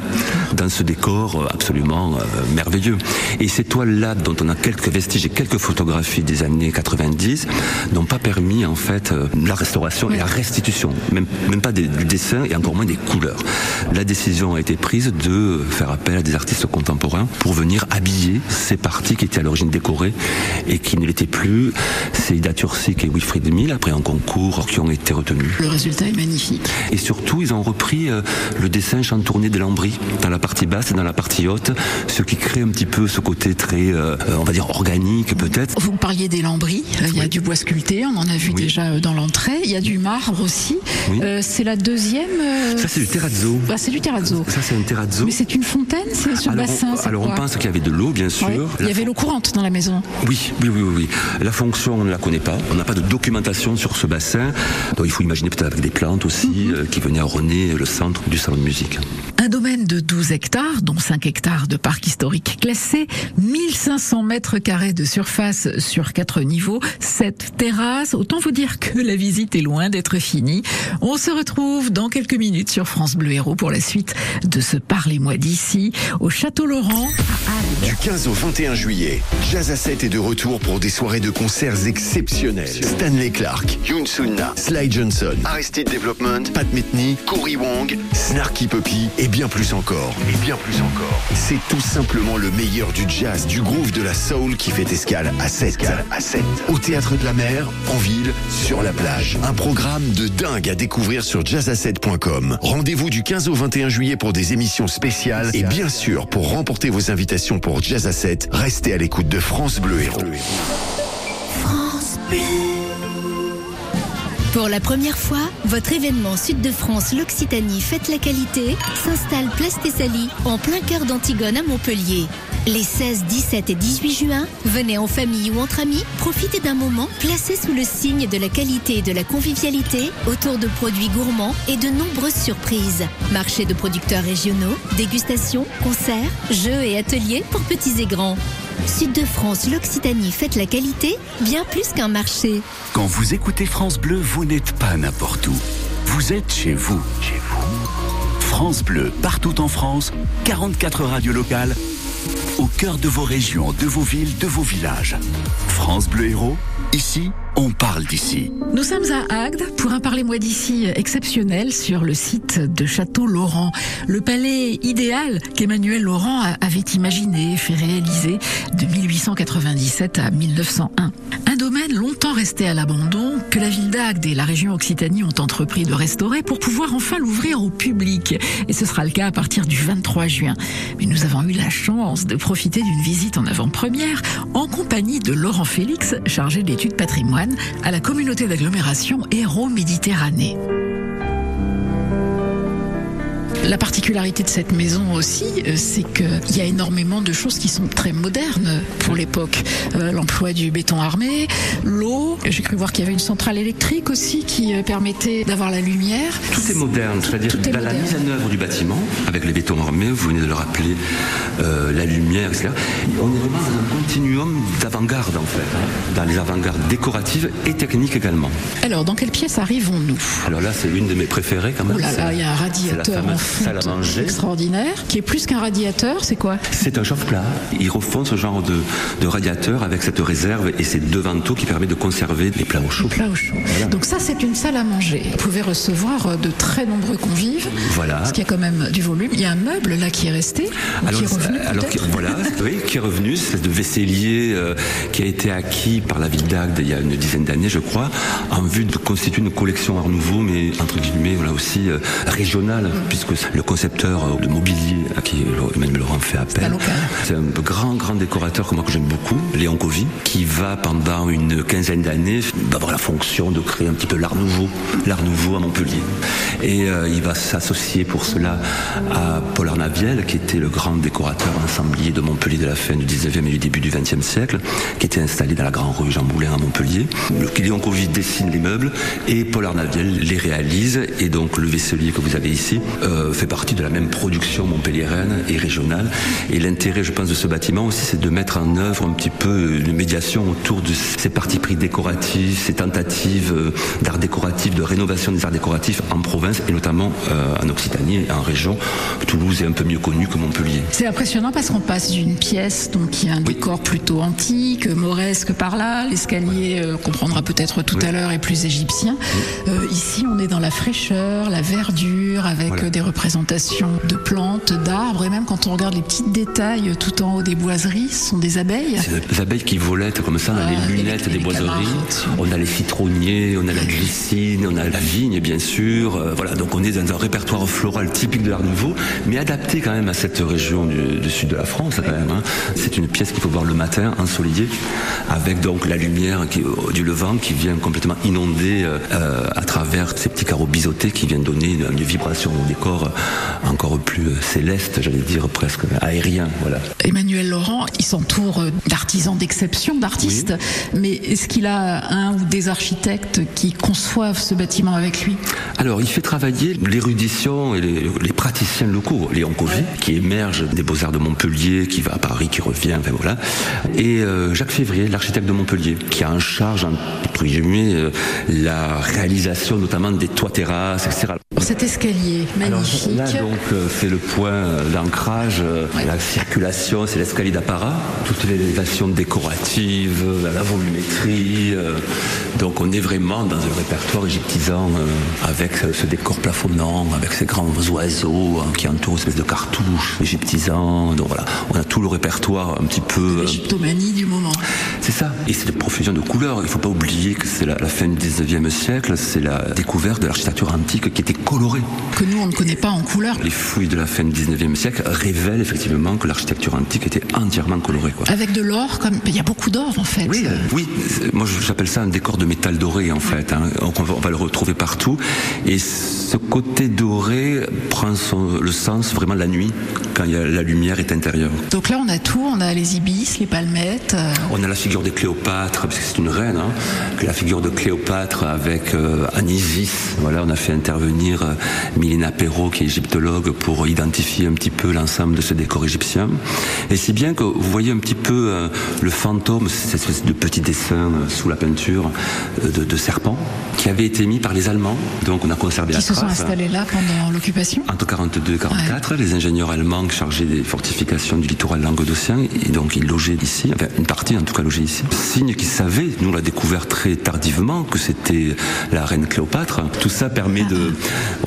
E: dans ce décor euh, absolument euh, merveilleux. Et ces toiles-là, dont on a quelques vestiges et quelques photographies des années 90, n'ont pas permis en fait la restauration et la restitution, même, même pas des- du dessin et encore moins des couleurs. La décision a été prise de faire appel à des artistes contemporains pour venir habiller ces parties qui étaient à l'origine décorées et qui ne l'étaient plus. C'est Ida Tursik et Wilfried Mill, après un concours, qui ont été retenus.
D: Le résultat est magnifique.
E: Et surtout, ils ont repris euh, le dessin chantourné de Lambry dans la partie basse et dans la partie haute, ce qui crée un petit peu ce côté très, euh, on va dire, organique peut-être.
D: Vous parliez des lambris, euh, il y a du bois sculpté, on en a vu
E: Oui.
D: déjà dans l'entrée, il y a du marbre aussi.
E: Oui.
D: Euh, c'est la deuxième.
E: Ça, c'est du terrazzo.
D: bah, c'est du terrazzo.
E: Ça, c'est un terrazzo.
D: Mais c'est une fontaine, c'est ce
E: alors,
D: bassin.
E: on, alors pense qu'il y avait de l'eau, bien sûr.
D: Il y avait l'eau courante dans la maison.
E: Oui, oui, oui, oui. La fonction, on ne la connaît pas. On n'a pas de documentation sur ce bassin. Donc il faut imaginer peut-être avec des plantes aussi
D: Mhm.
E: euh, qui venaient orner le centre du salon de musique.
D: Un domaine de 12 hectares, dont 5 hectares de parc historique classé, 1500 mètres carrés de surface sur 4 niveaux, 7 terrasses. Autant vous dire que la visite est loin d'être finie. On se retrouve dans quelques minutes sur France Bleu Héros pour la suite de ce Parlez-moi d'ici au Château Laurent à.
C: Du 15 au 21 juillet, Jazz à 7 est de retour pour des soirées de concerts exceptionnelles. Stanley Clark, Yoon Sunna, Sly Johnson, Aristide Development, Pat Metheny, Cory Wong, Snarky Puppy et bien plus encore. Et bien plus encore. C'est tout simplement le meilleur du jazz, du groove, de la soul qui fait escale à 7. À 7. Au théâtre de la mer, en ville, sur la plage. Un programme de dingue à découvrir sur jazz7.com. Rendez-vous du 15 au 21 juillet pour des émissions spéciales et bien sûr pour remporter vos invitations pour Jazz à 7, restez à l'écoute de France Bleu Héros.
B: France Bleu.
K: Pour la première fois, votre événement Sud de France l'Occitanie Fête la qualité s'installe Place Thessalie en plein cœur d'Antigone à Montpellier. Les 16, 17 et 18 juin, venez en famille ou entre amis, profitez d'un moment placé sous le signe de la qualité et de la convivialité autour de produits gourmands et de nombreuses surprises. Marché de producteurs régionaux, dégustations, concerts, jeux et ateliers pour petits et grands. Sud de France, l'Occitanie fête la qualité, bien plus qu'un marché.
I: Quand vous écoutez France Bleu, vous n'êtes pas n'importe où. Vous êtes chez vous. Chez vous. France Bleu, partout en France, 44 radios locales, au cœur de vos régions, de vos villes, de vos villages. France Bleu Héros, ici, on parle d'ici.
D: Nous sommes à Agde pour un Parlez-moi d'ici exceptionnel sur le site de Château Laurent. Le palais idéal qu'Emmanuel Laurent avait imaginé, fait réaliser de 1897 à 1901. Un longtemps resté à l'abandon que la ville d'Agde et la région Occitanie ont entrepris de restaurer pour pouvoir enfin l'ouvrir au public. Et ce sera le cas à partir du 23 juin. Mais nous avons eu la chance de profiter d'une visite en avant-première en compagnie de Laurent Félix, chargé d'études patrimoine à la communauté d'agglomération Héros Méditerranée. La particularité de cette maison aussi, euh, c'est qu'il y a énormément de choses qui sont très modernes pour l'époque. Euh, L'emploi du béton armé, l'eau. J'ai cru voir qu'il y avait une centrale électrique aussi qui euh, permettait d'avoir la lumière.
E: Tout est moderne, c'est-à-dire la
D: moderne.
E: mise en œuvre du bâtiment, avec les bétons armés, vous venez de le rappeler, euh, la lumière, etc. On est vraiment dans un continuum d'avant-garde en fait, hein, dans les avant-gardes décoratives et techniques également.
D: Alors, dans quelle pièce arrivons-nous?
E: Alors là, c'est une de mes préférées quand même.
D: Oh là
E: la-
D: il y a un
E: la
D: radiateur en
E: salle à manger.
D: extraordinaire, qui est plus qu'un radiateur, c'est quoi?
E: C'est un chauffe-plat. Ils refont ce genre de, de radiateur avec cette réserve et ces deux vantaux qui permettent de conserver les plats au chaud.
D: Plat au chaud. Donc ça, c'est une salle à manger. Vous pouvez recevoir euh, de très nombreux convives,
E: Voilà.
D: parce qu'il y a quand même du volume. Il y a un meuble là qui est resté, ou
E: Alors,
D: qui est revenu
E: euh, alors qui- voilà, oui, qui est revenu, c'est de vaisselier euh, qui a été acquis par la ville d'Agde il y a une dizaine d'années, je crois, en vue de constituer une collection art nouveau, mais entre guillemets, voilà aussi euh, régionale, puisque le concepteur de mobilier à qui Emmanuel Laurent fait appel, c'est un grand, grand décorateur que moi que j'aime beaucoup, Léon Covy, qui va pendant une quinzaine d'années avoir la fonction de créer un petit peu l'art nouveau, l'art nouveau à Montpellier. Et euh, il va s'associer pour cela à Paul Arnaviel, qui était le grand décorateur ensemblier de Montpellier de la fin du 19e et du début du 20e siècle, qui était installé dans la grande rue Jean Moulin à Montpellier. Léon Covy dessine les meubles et Paul Arnaviel les réalise. Et donc le vaisselier que vous avez ici euh, fait partie de la même production montpelliéraine et régionale. Et l'intérêt, je pense, de ce bâtiment aussi, c'est de mettre en œuvre un petit peu une médiation autour de ces partis pris décoratifs, ces tentatives euh, d'art décoratif, de rénovation des arts décoratifs en province et notamment euh, en Occitanie et en région. Toulouse est un peu mieux connue que Montpellier.
D: C'est impressionnant parce qu'on passe d'une pièce donc qui a un décor plutôt antique, mauresque par là, l'escalier euh, qu'on prendra peut-être tout à l'heure est plus égyptien. Euh, ici, on est dans la fraîcheur, la verdure, avec
E: Voilà.
D: euh, des représentations de plantes, d'arbres, et même quand on regarde les petits détails tout en haut des boiseries, ce sont des abeilles.
E: C'est des abeilles qui volettent comme ça, on a
D: Ah,
E: les
D: et
E: lunettes
D: les-
E: des boiseries,
D: canards
E: on a les citronniers, on a la glycine, on a la vigne bien sûr. Euh, voilà, donc on est dans un répertoire floral typique de l'Art Nouveau, mais adapté quand même à cette région du, du sud de la France quand même. hein. C'est une pièce qu'il faut voir le matin, ensoleillée, avec donc la lumière qui- euh, du levant qui vient complètement inonder euh, à travers ces petits carreaux biseautés qui viennent donner une, une vibration au décor euh, encore plus euh, céleste, j'allais dire presque aérien. Voilà.
D: Emmanuel Laurent, il s'entoure euh, d'artisans d'exception, d'artistes, mais est-ce qu'il a un ou des architectes qui conçoivent ce bâtiment avec lui?
E: Alors, il fait travailler l'érudition et les, les praticiens locaux. Léon Covy, qui émerge des Beaux-Arts de Montpellier, qui va à Paris, qui revient, enfin voilà. Et euh, Jacques Février, l'architecte de Montpellier, qui a en charge, entre guillemets, euh, la réalisation notamment des toits terrasses, etc.
D: Pour cet escalier magnifique.
E: Là, donc, euh, fait le point euh, d'ancrage, euh, la circulation, c'est l'escalier d'apparat, toute l'élévation décorative, la volumétrie. donc, on est vraiment dans un répertoire égyptisant avec ce décor plafonnant, avec ces grands oiseaux hein, qui entourent une espèce de cartouche égyptisant. Donc voilà, on a tout le répertoire un petit peu.
D: L'égyptomanie du moment.
E: c'est ça. Et c'est une profusion de couleurs. Il ne faut pas oublier que c'est la, la fin du 19e siècle, c'est la découverte de l'architecture antique qui était colorée.
D: Que nous, on ne connaît pas en couleur.
E: Les fouilles de la fin du 19e siècle révèlent effectivement que l'architecture antique était entièrement colorée. Quoi.
D: Avec de l'or, comme il y a beaucoup d'or en fait.
E: Oui, euh, oui. Moi j'appelle ça un décor de métal doré en fait. hein. On, va, le retrouver partout. Et ce côté doré prend son- le sens vraiment la nuit, quand il y a- la lumière est intérieure.
D: Donc là, on a tout. On a les ibis, les palmettes. euh,
E: On a la figure de Cléopâtre, parce que c'est une reine, hein, la figure de Cléopâtre avec euh, Anisis. Voilà, on a fait intervenir euh, Milena Perrault, qui est égyptologue, pour identifier un petit peu l'ensemble de ce décor égyptien. Et si bien que vous voyez un petit peu euh, le fantôme, cette espèce de petit dessin euh, sous la peinture euh, de, de serpent, qui avait été mis par les Allemands. Donc on a conservé la
D: qui se sont
E: trace.
D: installés là pendant l'occupation.
E: Entre 42 et 44, les ingénieurs allemands chargés des fortifications du littoral languedocien, et donc ils logeaient ici, enfin une partie en tout cas logeait ici. Signe qu'ils savaient, nous l'a découvert très tardivement, que c'était la reine Cléopâtre. Tout ça permet de...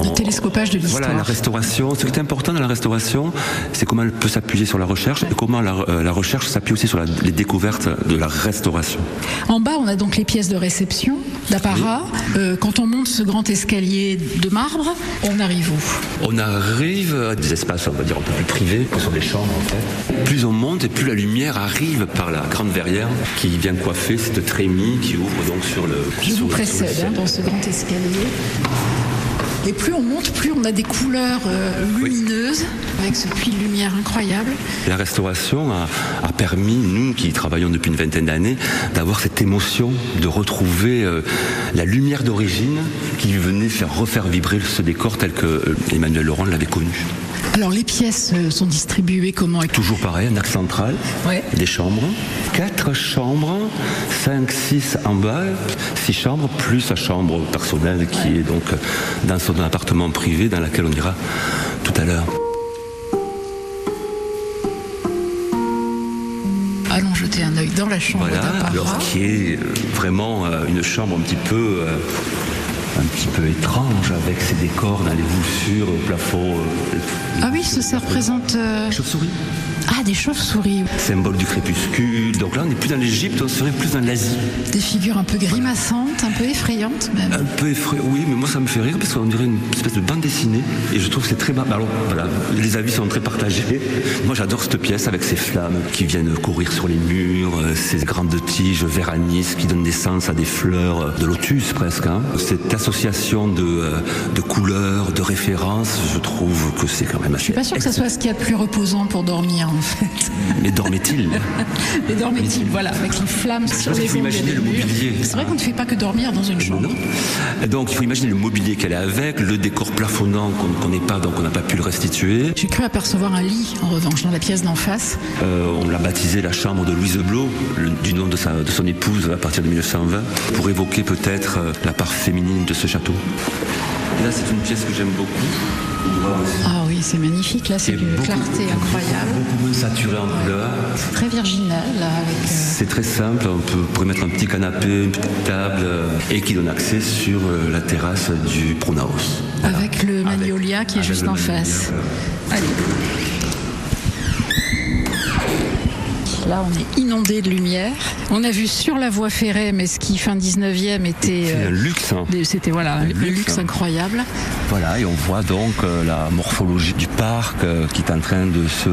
D: Le télescopage de l'histoire.
E: Voilà, la restauration. Ce qui est important dans la restauration, c'est comment elle peut s'appuyer sur la recherche et comment la, euh, la recherche s'appuie aussi sur la- les découvertes de la restauration.
D: En bas, on a donc les pièces de réception, d'apparat. Euh, quand on monte ce grand escalier de marbre, on arrive où?
E: On arrive à des espaces, on va dire, un peu plus privés, que sont des chambres en fait. Plus on monte et plus la lumière arrive par la grande verrière qui vient coiffer cette trémie qui ouvre donc sur le.
D: Je
E: sur
D: vous précède hein, dans ce grand escalier. Et plus on monte, plus on a des couleurs euh, lumineuses, avec ce puits de lumière incroyable.
E: La restauration a, a permis, nous qui travaillons depuis une vingtaine d'années, d'avoir cette émotion de retrouver euh, la lumière d'origine qui venait faire refaire vibrer ce décor tel que euh, Emmanuel Laurent l'avait connu.
D: Alors les pièces sont distribuées comment
E: Toujours pareil, un axe central,
D: Ouais.
E: des chambres, quatre chambres, cinq, six en bas, six chambres, plus sa chambre personnelle qui est donc dans son appartement privé dans laquelle on ira tout à l'heure.
D: Allons jeter un œil dans la chambre
E: Voilà, alors qui est euh, vraiment euh, une chambre un petit peu euh, un petit peu étrange avec ses décors dans les voussures au plafond. euh,
D: Ah oui, ça, ça représente... euh,
E: Chauve-souris.
D: Ah, des chauves-souris.
E: Symbole du crépuscule. Donc là, on n'est plus dans l'Égypte, on serait plus dans l'Asie.
D: Des figures un peu grimaçantes, un peu effrayantes même.
E: Un peu effrayant, oui, mais moi ça me fait rire parce qu'on dirait une espèce de bande dessinée et je trouve que c'est très marrant. Alors voilà, les avis sont très partagés. Moi j'adore cette pièce avec ces flammes qui viennent courir sur les murs, euh, ces grandes tiges vert anis qui donnent naissance à des fleurs de lotus presque. hein. Cette association de, euh, de couleurs, de références, je trouve que c'est quand même
D: Je suis
E: assez.
D: pas sûre que ça soit ce qu'il y a de plus reposant pour dormir en fait.
E: Mais dormait-il
D: Mais dormait-il, voilà, avec les flammes sur les
E: faut
D: ongles
E: imaginer le
D: murs.
E: mobilier.
D: C'est vrai qu'on ne fait pas que dormir dans une chambre.
E: Donc il faut imaginer le mobilier qu'elle a avec, le décor plafonnant qu'on ne connaît pas, donc on n'a pas pu le restituer.
D: J'ai cru apercevoir un lit, en revanche, dans la pièce d'en face.
E: Euh, on l'a baptisé la chambre de Louise Blot, le- du nom de, sa- de son épouse à partir de 1920, pour évoquer peut-être euh, la part féminine de ce château. Là, c'est une pièce que j'aime beaucoup.
D: Ah oui, c'est magnifique. Là, c'est
E: beaucoup-
D: clarté incroyable.
E: beaucoup moins saturé en couleur.
D: C'est très virginal, là, avec. euh,
E: C'est très simple, on peut, pourrait mettre un petit canapé, une petite table, euh, et qui donne accès sur euh, la terrasse du Pronaos.
D: Avec le magnolia qui est juste en
E: magnolia,
D: face.
E: voilà.
D: Allez. Là, on est inondé de lumière. On a vu sur la voie ferrée, mais ce qui, fin 19e, était.
E: C'est
D: euh,
E: un luxe. hein.
D: C'était voilà, un
E: luxe,
D: luxe
E: hein.
D: incroyable.
E: Voilà, et on voit donc euh, la morphologie du parc euh, qui est en train de se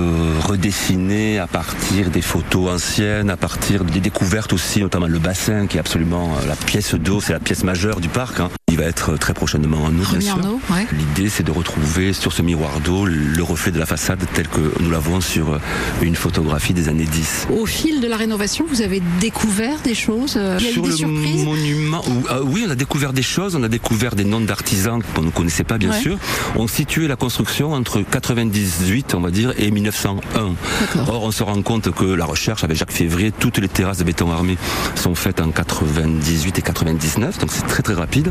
E: redessiner à partir des photos anciennes, à partir des découvertes aussi, notamment le bassin qui est absolument la pièce d'eau, c'est la pièce majeure du parc. hein. Il va être très prochainement en eau, bien sûr.
D: ouais.
E: L'idée, c'est de retrouver sur ce miroir d'eau le reflet de la façade tel que nous l'avons sur euh, une photographie des années 10.
D: Au fil de la rénovation, vous avez découvert des choses. euh, Il y a eu
E: Sur
D: des
E: le
D: surprises.
E: monument, ah oui, on a découvert des choses, on a découvert des noms d'artisans qu'on ne connaissait pas, bien
D: Ouais.
E: sûr. On situait la construction entre 98, on va dire, et 1901. Or, on se rend compte que la recherche avec Jacques Février, toutes les terrasses de béton armé sont faites en 98 et 99, donc c'est très très rapide,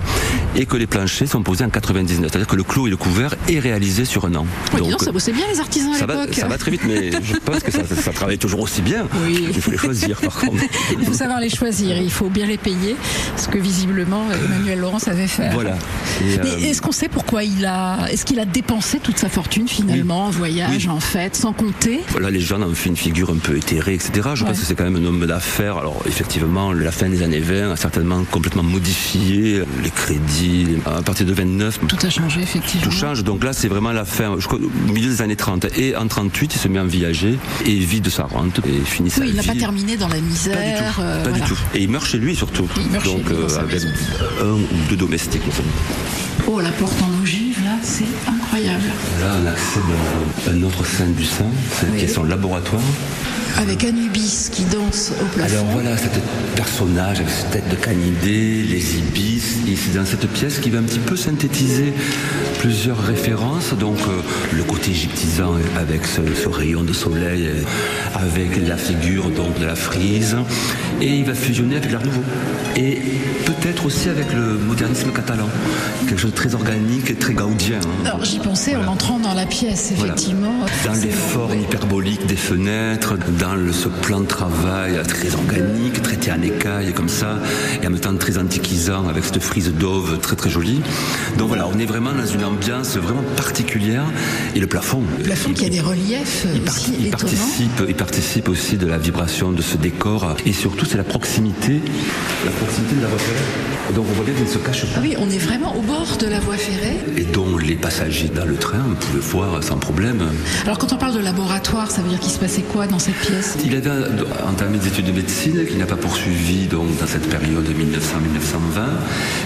E: et que les planchers sont posés en 99. C'est-à-dire que le clos et le couvert est réalisé sur un an.
D: Dis donc, ça bossait bien les artisans à
E: ça va,
D: l'époque.
E: ça va très vite, mais je pense que ça, travaille toujours aussi bien. Il faut les choisir, par contre.
D: Il faut savoir les choisir, il faut bien les payer, ce que visiblement Emmanuel Laurent savait faire.
E: Voilà. Euh,
D: est-ce qu'on sait pourquoi il a, est-ce qu'il a dépensé toute sa fortune finalement en voyage, en fête, sans compter
E: Là, les gens en ont fait une figure un peu éthérée, etc. Je
D: Ouais.
E: pense que c'est quand même un homme d'affaires. Alors, effectivement, la fin des années 20 a certainement complètement modifié les crédits. À partir de 29,
D: Tout a changé effectivement.
E: tout change. Donc là, c'est vraiment la fin, je crois, au milieu des années 30. Et en 38, il se met en viager et vit de sa rente et finit sa
D: Oui, il n'a
E: vie.
D: pas terminé dans la misère.
E: Pas du tout.
D: euh,
E: pas
D: voilà.
E: du tout. Et il meurt chez lui surtout.
D: Il meurt chez
E: Donc
D: lui, dans
E: euh, avec
D: maison.
E: un ou deux domestiques.
D: Oh, la porte en ogive là, c'est incroyable.
E: Là, on accède à un autre scène du sein, c'est- qui est son laboratoire.
D: Avec Anubis qui danse au plafond.
E: Alors voilà, cet personnage avec cette tête de canidé, les ibis, et c'est dans cette pièce qui va un petit peu synthétiser plusieurs références, donc euh, le côté égyptisant avec ce, ce rayon de soleil, euh, avec la figure donc de la frise, et il va fusionner avec l'art nouveau, et peut-être aussi avec le modernisme catalan, quelque chose de très organique et très gaudien. hein.
D: Alors j'y pensais en entrant dans la pièce,
E: Voilà.
D: effectivement.
E: Dans les formes hyperboliques des fenêtres, dans le- ce plan de travail très organique, traité en écaille comme ça, et en même temps très antiquisant avec cette frise d'auve très très jolie. Donc voilà, on est vraiment dans une ambiance vraiment particulière. Et le plafond.
D: Le plafond qui a des reliefs aussi
E: Il participe, il participe aussi de la vibration de ce décor et surtout c'est la proximité la proximité de la ferrée. Donc on voit bien qu'il ne se cache pas.
D: Ah oui, on est vraiment au bord de la voie ferrée.
E: Et dont les passagers dans le train pouvaient voir sans problème.
D: Alors quand on parle de laboratoire, ça veut dire qu'il se passait quoi dans cette pièce?
E: Il avait entamé des études de médecine qu'il n'a pas poursuivi donc, dans cette période 1900-1920,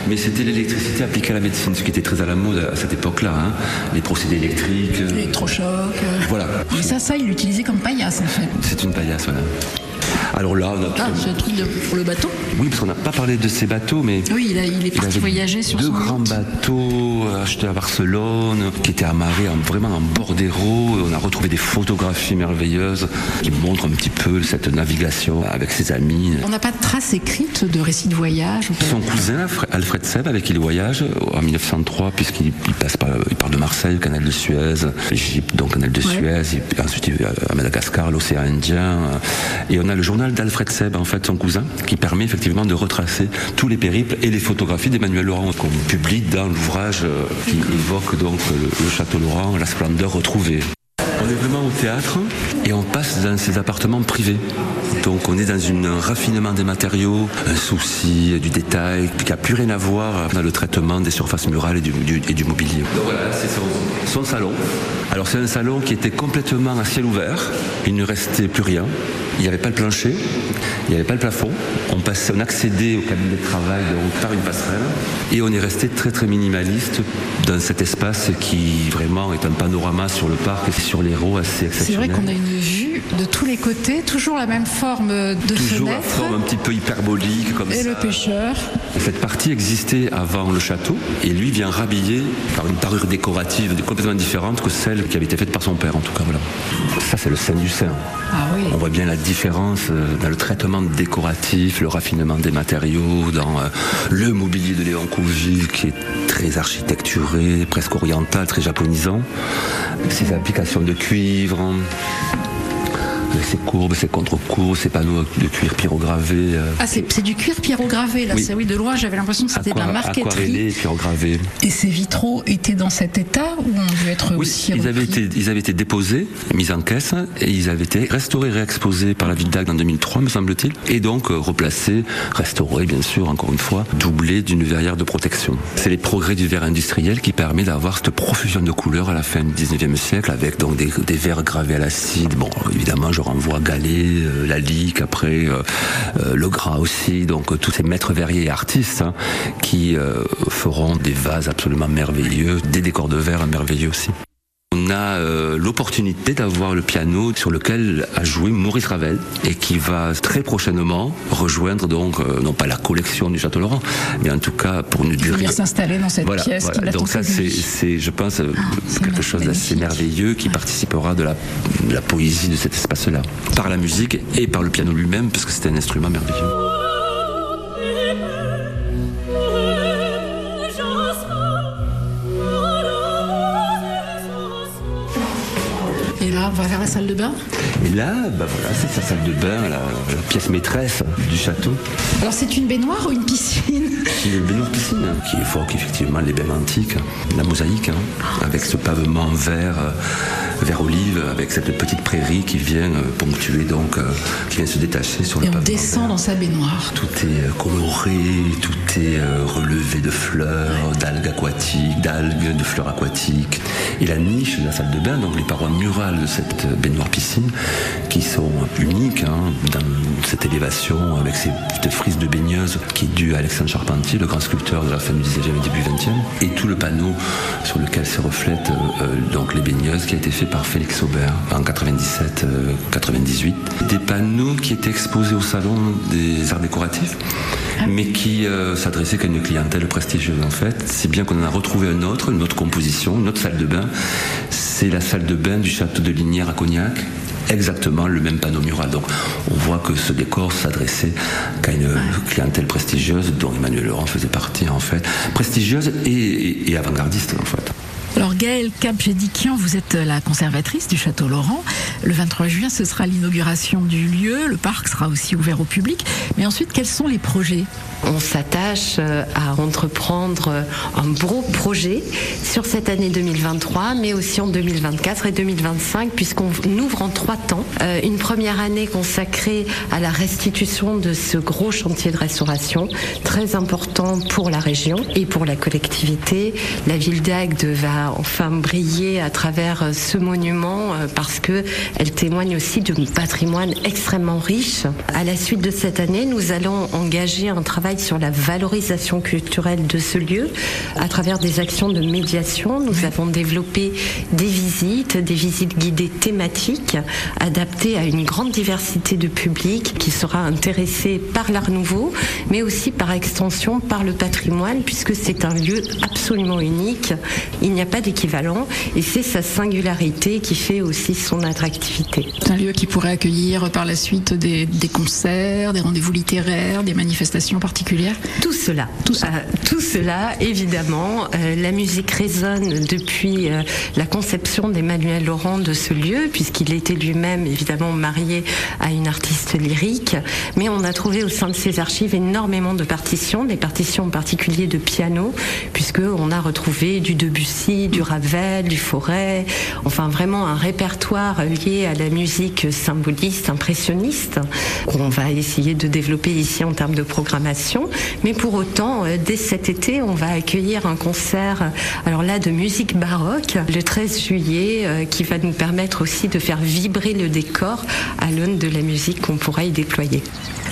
E: mais c'était l'électricité appliquée à la médecine, ce qui était très à la mode à cette époque-là. hein. Les procédés électriques. euh,
D: L'électrochoc. euh.
E: Voilà.
D: Et ça, ça, il l'utilisait comme paillasse en fait.
E: C'est une paillasse, voilà. Alors là, on a
D: Ah, c'est un truc de- pour le bateau
E: Oui, parce qu'on n'a pas parlé de ces bateaux, mais.
D: Oui, il, a- il est parti voyager sur
E: deux
D: son
E: grands
D: yacht.
E: bateaux euh, achetés à Barcelone, qui étaient amarrés en- vraiment en bord. On a retrouvé des photographies merveilleuses qui montrent un petit peu cette navigation avec ses amis.
D: On n'a pas de traces écrites de récits de voyage
E: Son cousin, Alfred- Seb, avec qui il voyage en 1903, puisqu'il il passe par, il part de Marseille, canal de Suez, Égypte, donc canal de
D: Ouais.
E: Suez, et ensuite à Madagascar, l'océan Indien. euh, Et on a le journal d'Alfred Seb, en fait, son cousin, qui permet effectivement de retracer tous les périples et les photographies d'Emmanuel Laurent, qu'on publie dans l'ouvrage euh, qui évoque donc le, le château Laurent, la splendeur retrouvée. On est vraiment au théâtre et on passe dans ses appartements privés. Donc on est dans un raffinement des matériaux, un souci du détail, qui n'a plus rien à voir dans le traitement des surfaces murales et du, du- et du mobilier. Donc voilà, c'est son, son salon. Alors c'est un salon qui était complètement à ciel ouvert. Il ne restait plus rien. Il n'y avait pas le plancher, il n'y avait pas le plafond. On passait, on accédait au cabinet de travail par une passerelle. Et on est resté très très minimaliste dans cet espace qui vraiment est un panorama sur le parc et sur l'Hérault assez
D: C'est
E: exceptionnel.
D: vrai qu'on a une vue de tous les côtés, toujours la même forme de
E: Toujours la
D: fenêtre.
E: forme un petit peu hyperbolique comme
D: Et
E: ça.
D: le pêcheur.
E: Cette partie existait avant le château et lui vient rhabiller par une parure décorative complètement différente que celle qui avait été faite par son père en tout cas voilà. Ça c'est le sein du sein.
D: Ah oui.
E: On voit bien la différence euh, dans le traitement décoratif, le raffinement des matériaux, dans euh, le mobilier de Léon Courgis qui est très architecturé, presque oriental, très japonisant. Ses applications de cuivre, avec ses courbes, ses contre-courbes, ses panneaux de cuir pyrogravés. euh,
D: Ah, c'est c'est du cuir pyrogravé, là.
E: Oui.
D: C'est oui, de loin, j'avais l'impression que c'était de la marqueterie.
E: aquarellé et pyrogravé.
D: Et ces vitraux étaient dans cet état ou ont dû être
E: Oui,
D: aussi
E: ils avaient, été, ils avaient été déposés, mis en caisse, et ils avaient été restaurés, réexposés par la ville d'Agde en 2003, me semble-t-il, et donc euh, replacés, restaurés, bien sûr, encore une fois, doublés d'une verrière de protection. C'est les progrès du verre industriel qui permet d'avoir cette profusion de couleurs à la fin du 19e siècle, avec donc des, des verres gravés à l'acide. Bon, évidemment, je renvoie Gallet, euh, Lalique, après euh, euh, Le Gras aussi, donc tous ces maîtres verriers et artistes hein, qui feront des vases absolument merveilleux, des décors de verre merveilleux aussi. On a euh, l'opportunité d'avoir le piano sur lequel a joué Maurice Ravel et qui va très prochainement rejoindre donc euh, non pas la collection du Château Laurent, mais en tout cas pour une durée.
D: s'installer dans cette
E: Voilà,
D: pièce
E: voilà. donc ça c'est, je pense, euh, quelque chose d'assez merveilleux qui participera de la, de la poésie de cet espace-là, par la musique et par le piano lui-même, parce que c'est un instrument merveilleux.
D: On va vers la salle de bain.
E: Et là, bah voilà, c'est sa salle de bain, la, la pièce maîtresse du château.
D: Alors, c'est une baignoire ou une piscine
E: Le baignoire piscine, hein, qui évoque effectivement les bains antiques, la mosaïque, hein, avec ce pavement vert, euh, vert olive, avec cette petite prairie qui vient euh, ponctuer, donc, euh, qui vient se détacher sur le
D: Et on descend dans sa baignoire.
E: Tout est euh, coloré, tout est relevé de fleurs, d'algues aquatiques, d'algues, de fleurs aquatiques. Et la niche de la salle de bain, donc les parois murales de cette baignoire piscine, qui sont uniques hein, dans cette élévation avec ces petites frises de baigneuse qui est due à Alexandre Charpentier, le grand sculpteur de la fin du 19e et début 20e, et tout le panneau sur lequel se reflètent euh, donc les baigneuses qui a été fait par Félix Aubert en 97-98. Des panneaux qui étaient exposés au salon des arts décoratifs mais qui euh, s'adressait qu'à une clientèle prestigieuse en fait. Si bien qu'on en a retrouvé un autre, une autre composition, une autre salle de bain. C'est la salle de bain du château de Lignières à Cognac. Exactement le même panneau mural. Donc on voit que ce décor s'adressait qu'à une clientèle prestigieuse dont Emmanuel Laurent faisait partie en fait. Prestigieuse et, et- et avant-gardiste en fait.
D: Alors Gaëlle Capgédiquian, vous êtes la conservatrice du Château Laurent. Le 23 juin, ce sera l'inauguration du lieu. Le parc sera aussi ouvert au public. Mais ensuite, quels sont les projets?
L: On s'attache euh, à entreprendre euh, un gros projet sur cette année 2023, mais aussi en 2024 et 2025, puisqu'on ouvre en trois temps. Euh, une première année consacrée à la restitution de ce gros chantier de restauration, très important pour la région et pour la collectivité. La ville d'Agde va enfin briller à travers ce monument parce que elle témoigne aussi d'un patrimoine extrêmement riche. À la suite de cette année, nous allons engager un travail sur la valorisation culturelle de ce lieu à travers des actions de médiation. Nous avons développé des visites, des visites guidées thématiques adaptées à une grande diversité de publics qui sera intéressé par l'art nouveau, mais aussi par extension par le patrimoine, puisque c'est un lieu absolument unique. Il n'y a pas d'équivalent et c'est sa singularité qui fait aussi son attractivité.
D: C'est un lieu qui pourrait accueillir par la suite des, des concerts, des rendez-vous littéraires, des manifestations particulières
L: tout cela. Tout, euh, tout cela, évidemment. Euh, la musique résonne depuis euh, la conception d'Emmanuel Laurent de ce lieu, puisqu'il était lui-même évidemment marié à une artiste lyrique. Mais on a trouvé au sein de ses archives énormément de partitions, des partitions en particulier de piano, puisque on a retrouvé du Debussy, du Ravel, du Forêt, enfin vraiment un répertoire lié à la musique symboliste, impressionniste, qu'on va essayer de développer ici en termes de programmation mais pour autant, euh, dès cet été, on va accueillir un concert, alors là, de musique baroque, le 13 juillet, euh, qui va nous permettre aussi de faire vibrer le décor à l'aune de la musique qu'on pourra y déployer.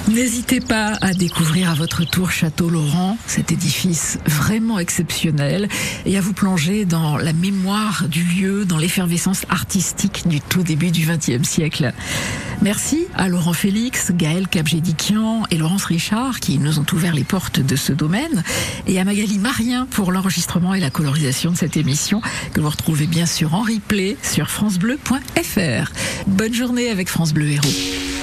D: N'hésitez pas à découvrir à votre tour Château Laurent, cet édifice vraiment exceptionnel, et à vous plonger dans la mémoire du lieu, dans l'effervescence artistique du tout début du XXe siècle. Merci à Laurent Félix, Gaël Capgédiquian et Laurence Richard qui nous ont ouvert les portes de ce domaine, et à Magali Marien pour l'enregistrement et la colorisation de cette émission que vous retrouvez bien sûr en replay sur francebleu.fr. Bonne journée avec France Bleu Héros.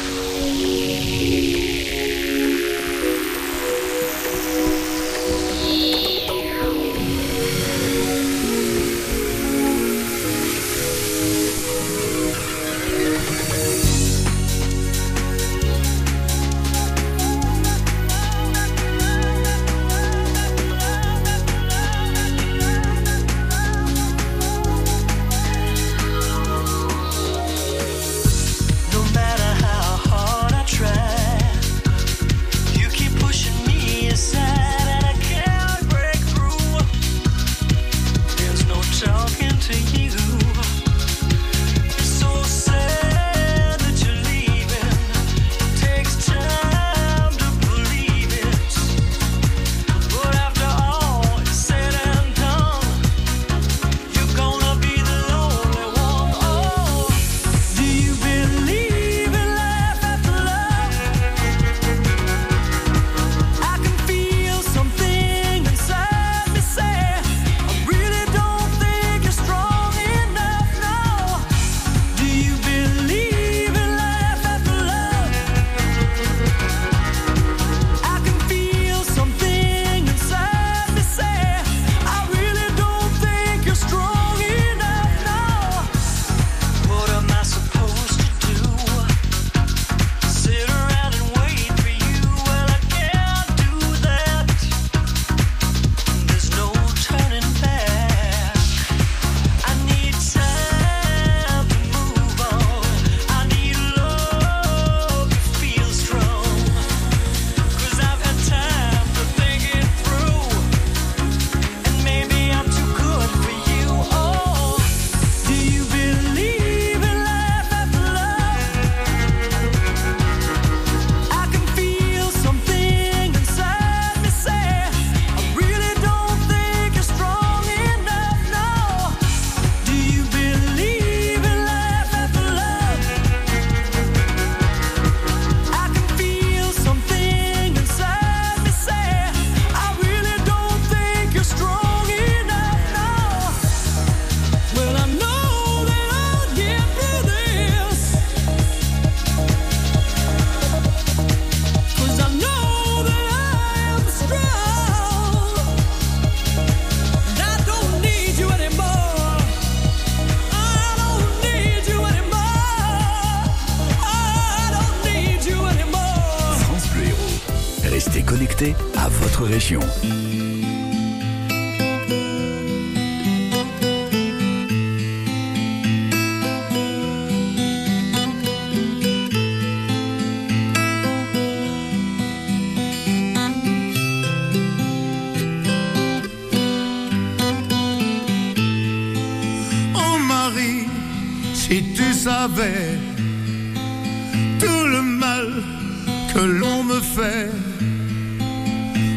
M: Que l'on me fait.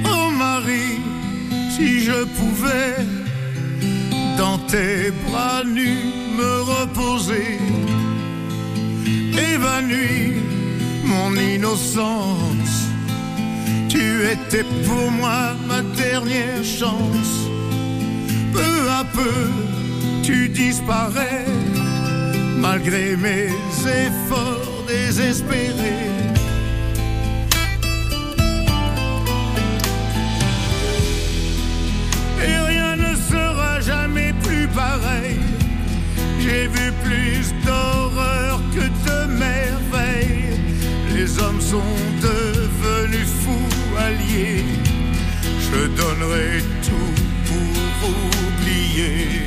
M: Oh Marie, si je pouvais dans tes bras nus me reposer, évanoui mon innocence. Tu étais pour moi ma dernière chance. Peu à peu, tu disparais, malgré mes efforts désespérés. Pareil. J'ai vu plus d'horreur que de merveilles. Les hommes sont devenus fous alliés. Je donnerai tout pour oublier.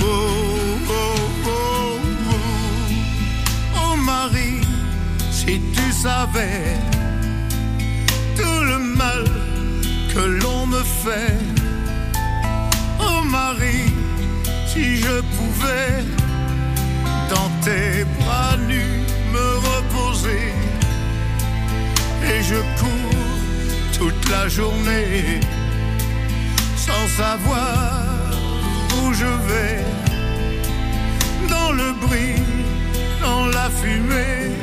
M: Oh, oh, oh, oh. Oh, Marie, si tu savais tout le mal que l'on me fait. Si je pouvais dans tes bras nus me reposer. Et je cours toute la journée sans savoir où je vais. Dans le bruit, dans la fumée,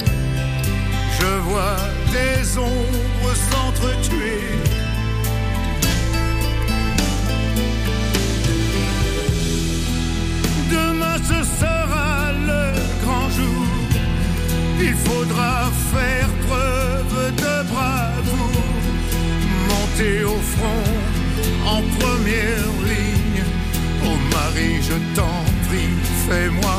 M: je vois des ombres s'entretuer. Faudra faire preuve de bravoure. Monter au front en première ligne. Oh Marie, je t'en prie, fais-moi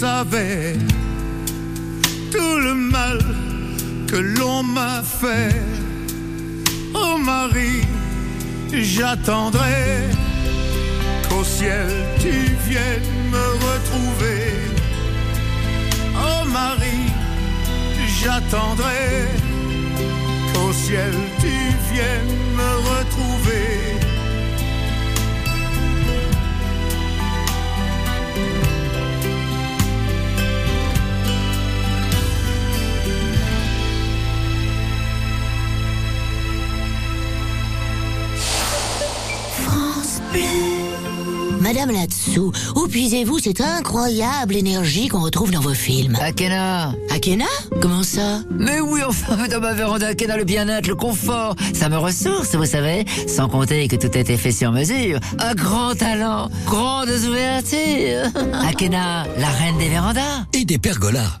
M: savais tout le mal que l'on m'a fait. Oh Marie, j'attendrai qu'au ciel tu viennes me retrouver. Oh Marie, j'attendrai qu'au ciel tu viennes me retrouver.
G: Madame Latsou, où puisez-vous cette incroyable énergie qu'on retrouve dans vos films
H: Akena
G: Akena Comment ça
H: Mais oui, enfin, dans ma véranda Akena, le bien-être, le confort, ça me ressource, vous savez. Sans compter que tout a été fait sur mesure. Un grand talent, grandes ouvertures. Akena, la reine des vérandas.
I: Et des pergolas.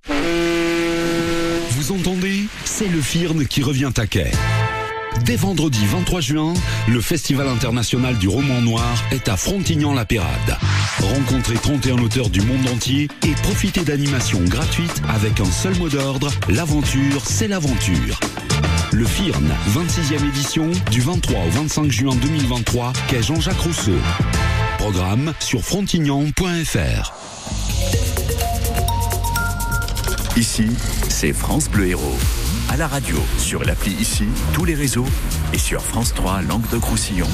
N: Vous entendez? C'est le firme qui revient à quai. Dès vendredi 23 juin, le Festival international du roman noir est à Frontignan-la-Pérade. Rencontrez 31 auteurs du monde entier et profitez d'animations gratuites avec un seul mot d'ordre, l'aventure, c'est l'aventure. Le FIRN, 26e édition, du 23 au 25 juin 2023, quai Jean-Jacques Rousseau. Programme sur frontignan.fr.
I: Ici, c'est France Bleu Héros. À la radio, sur l'appli ici, tous les réseaux et sur France 3 Langue de Croussillon.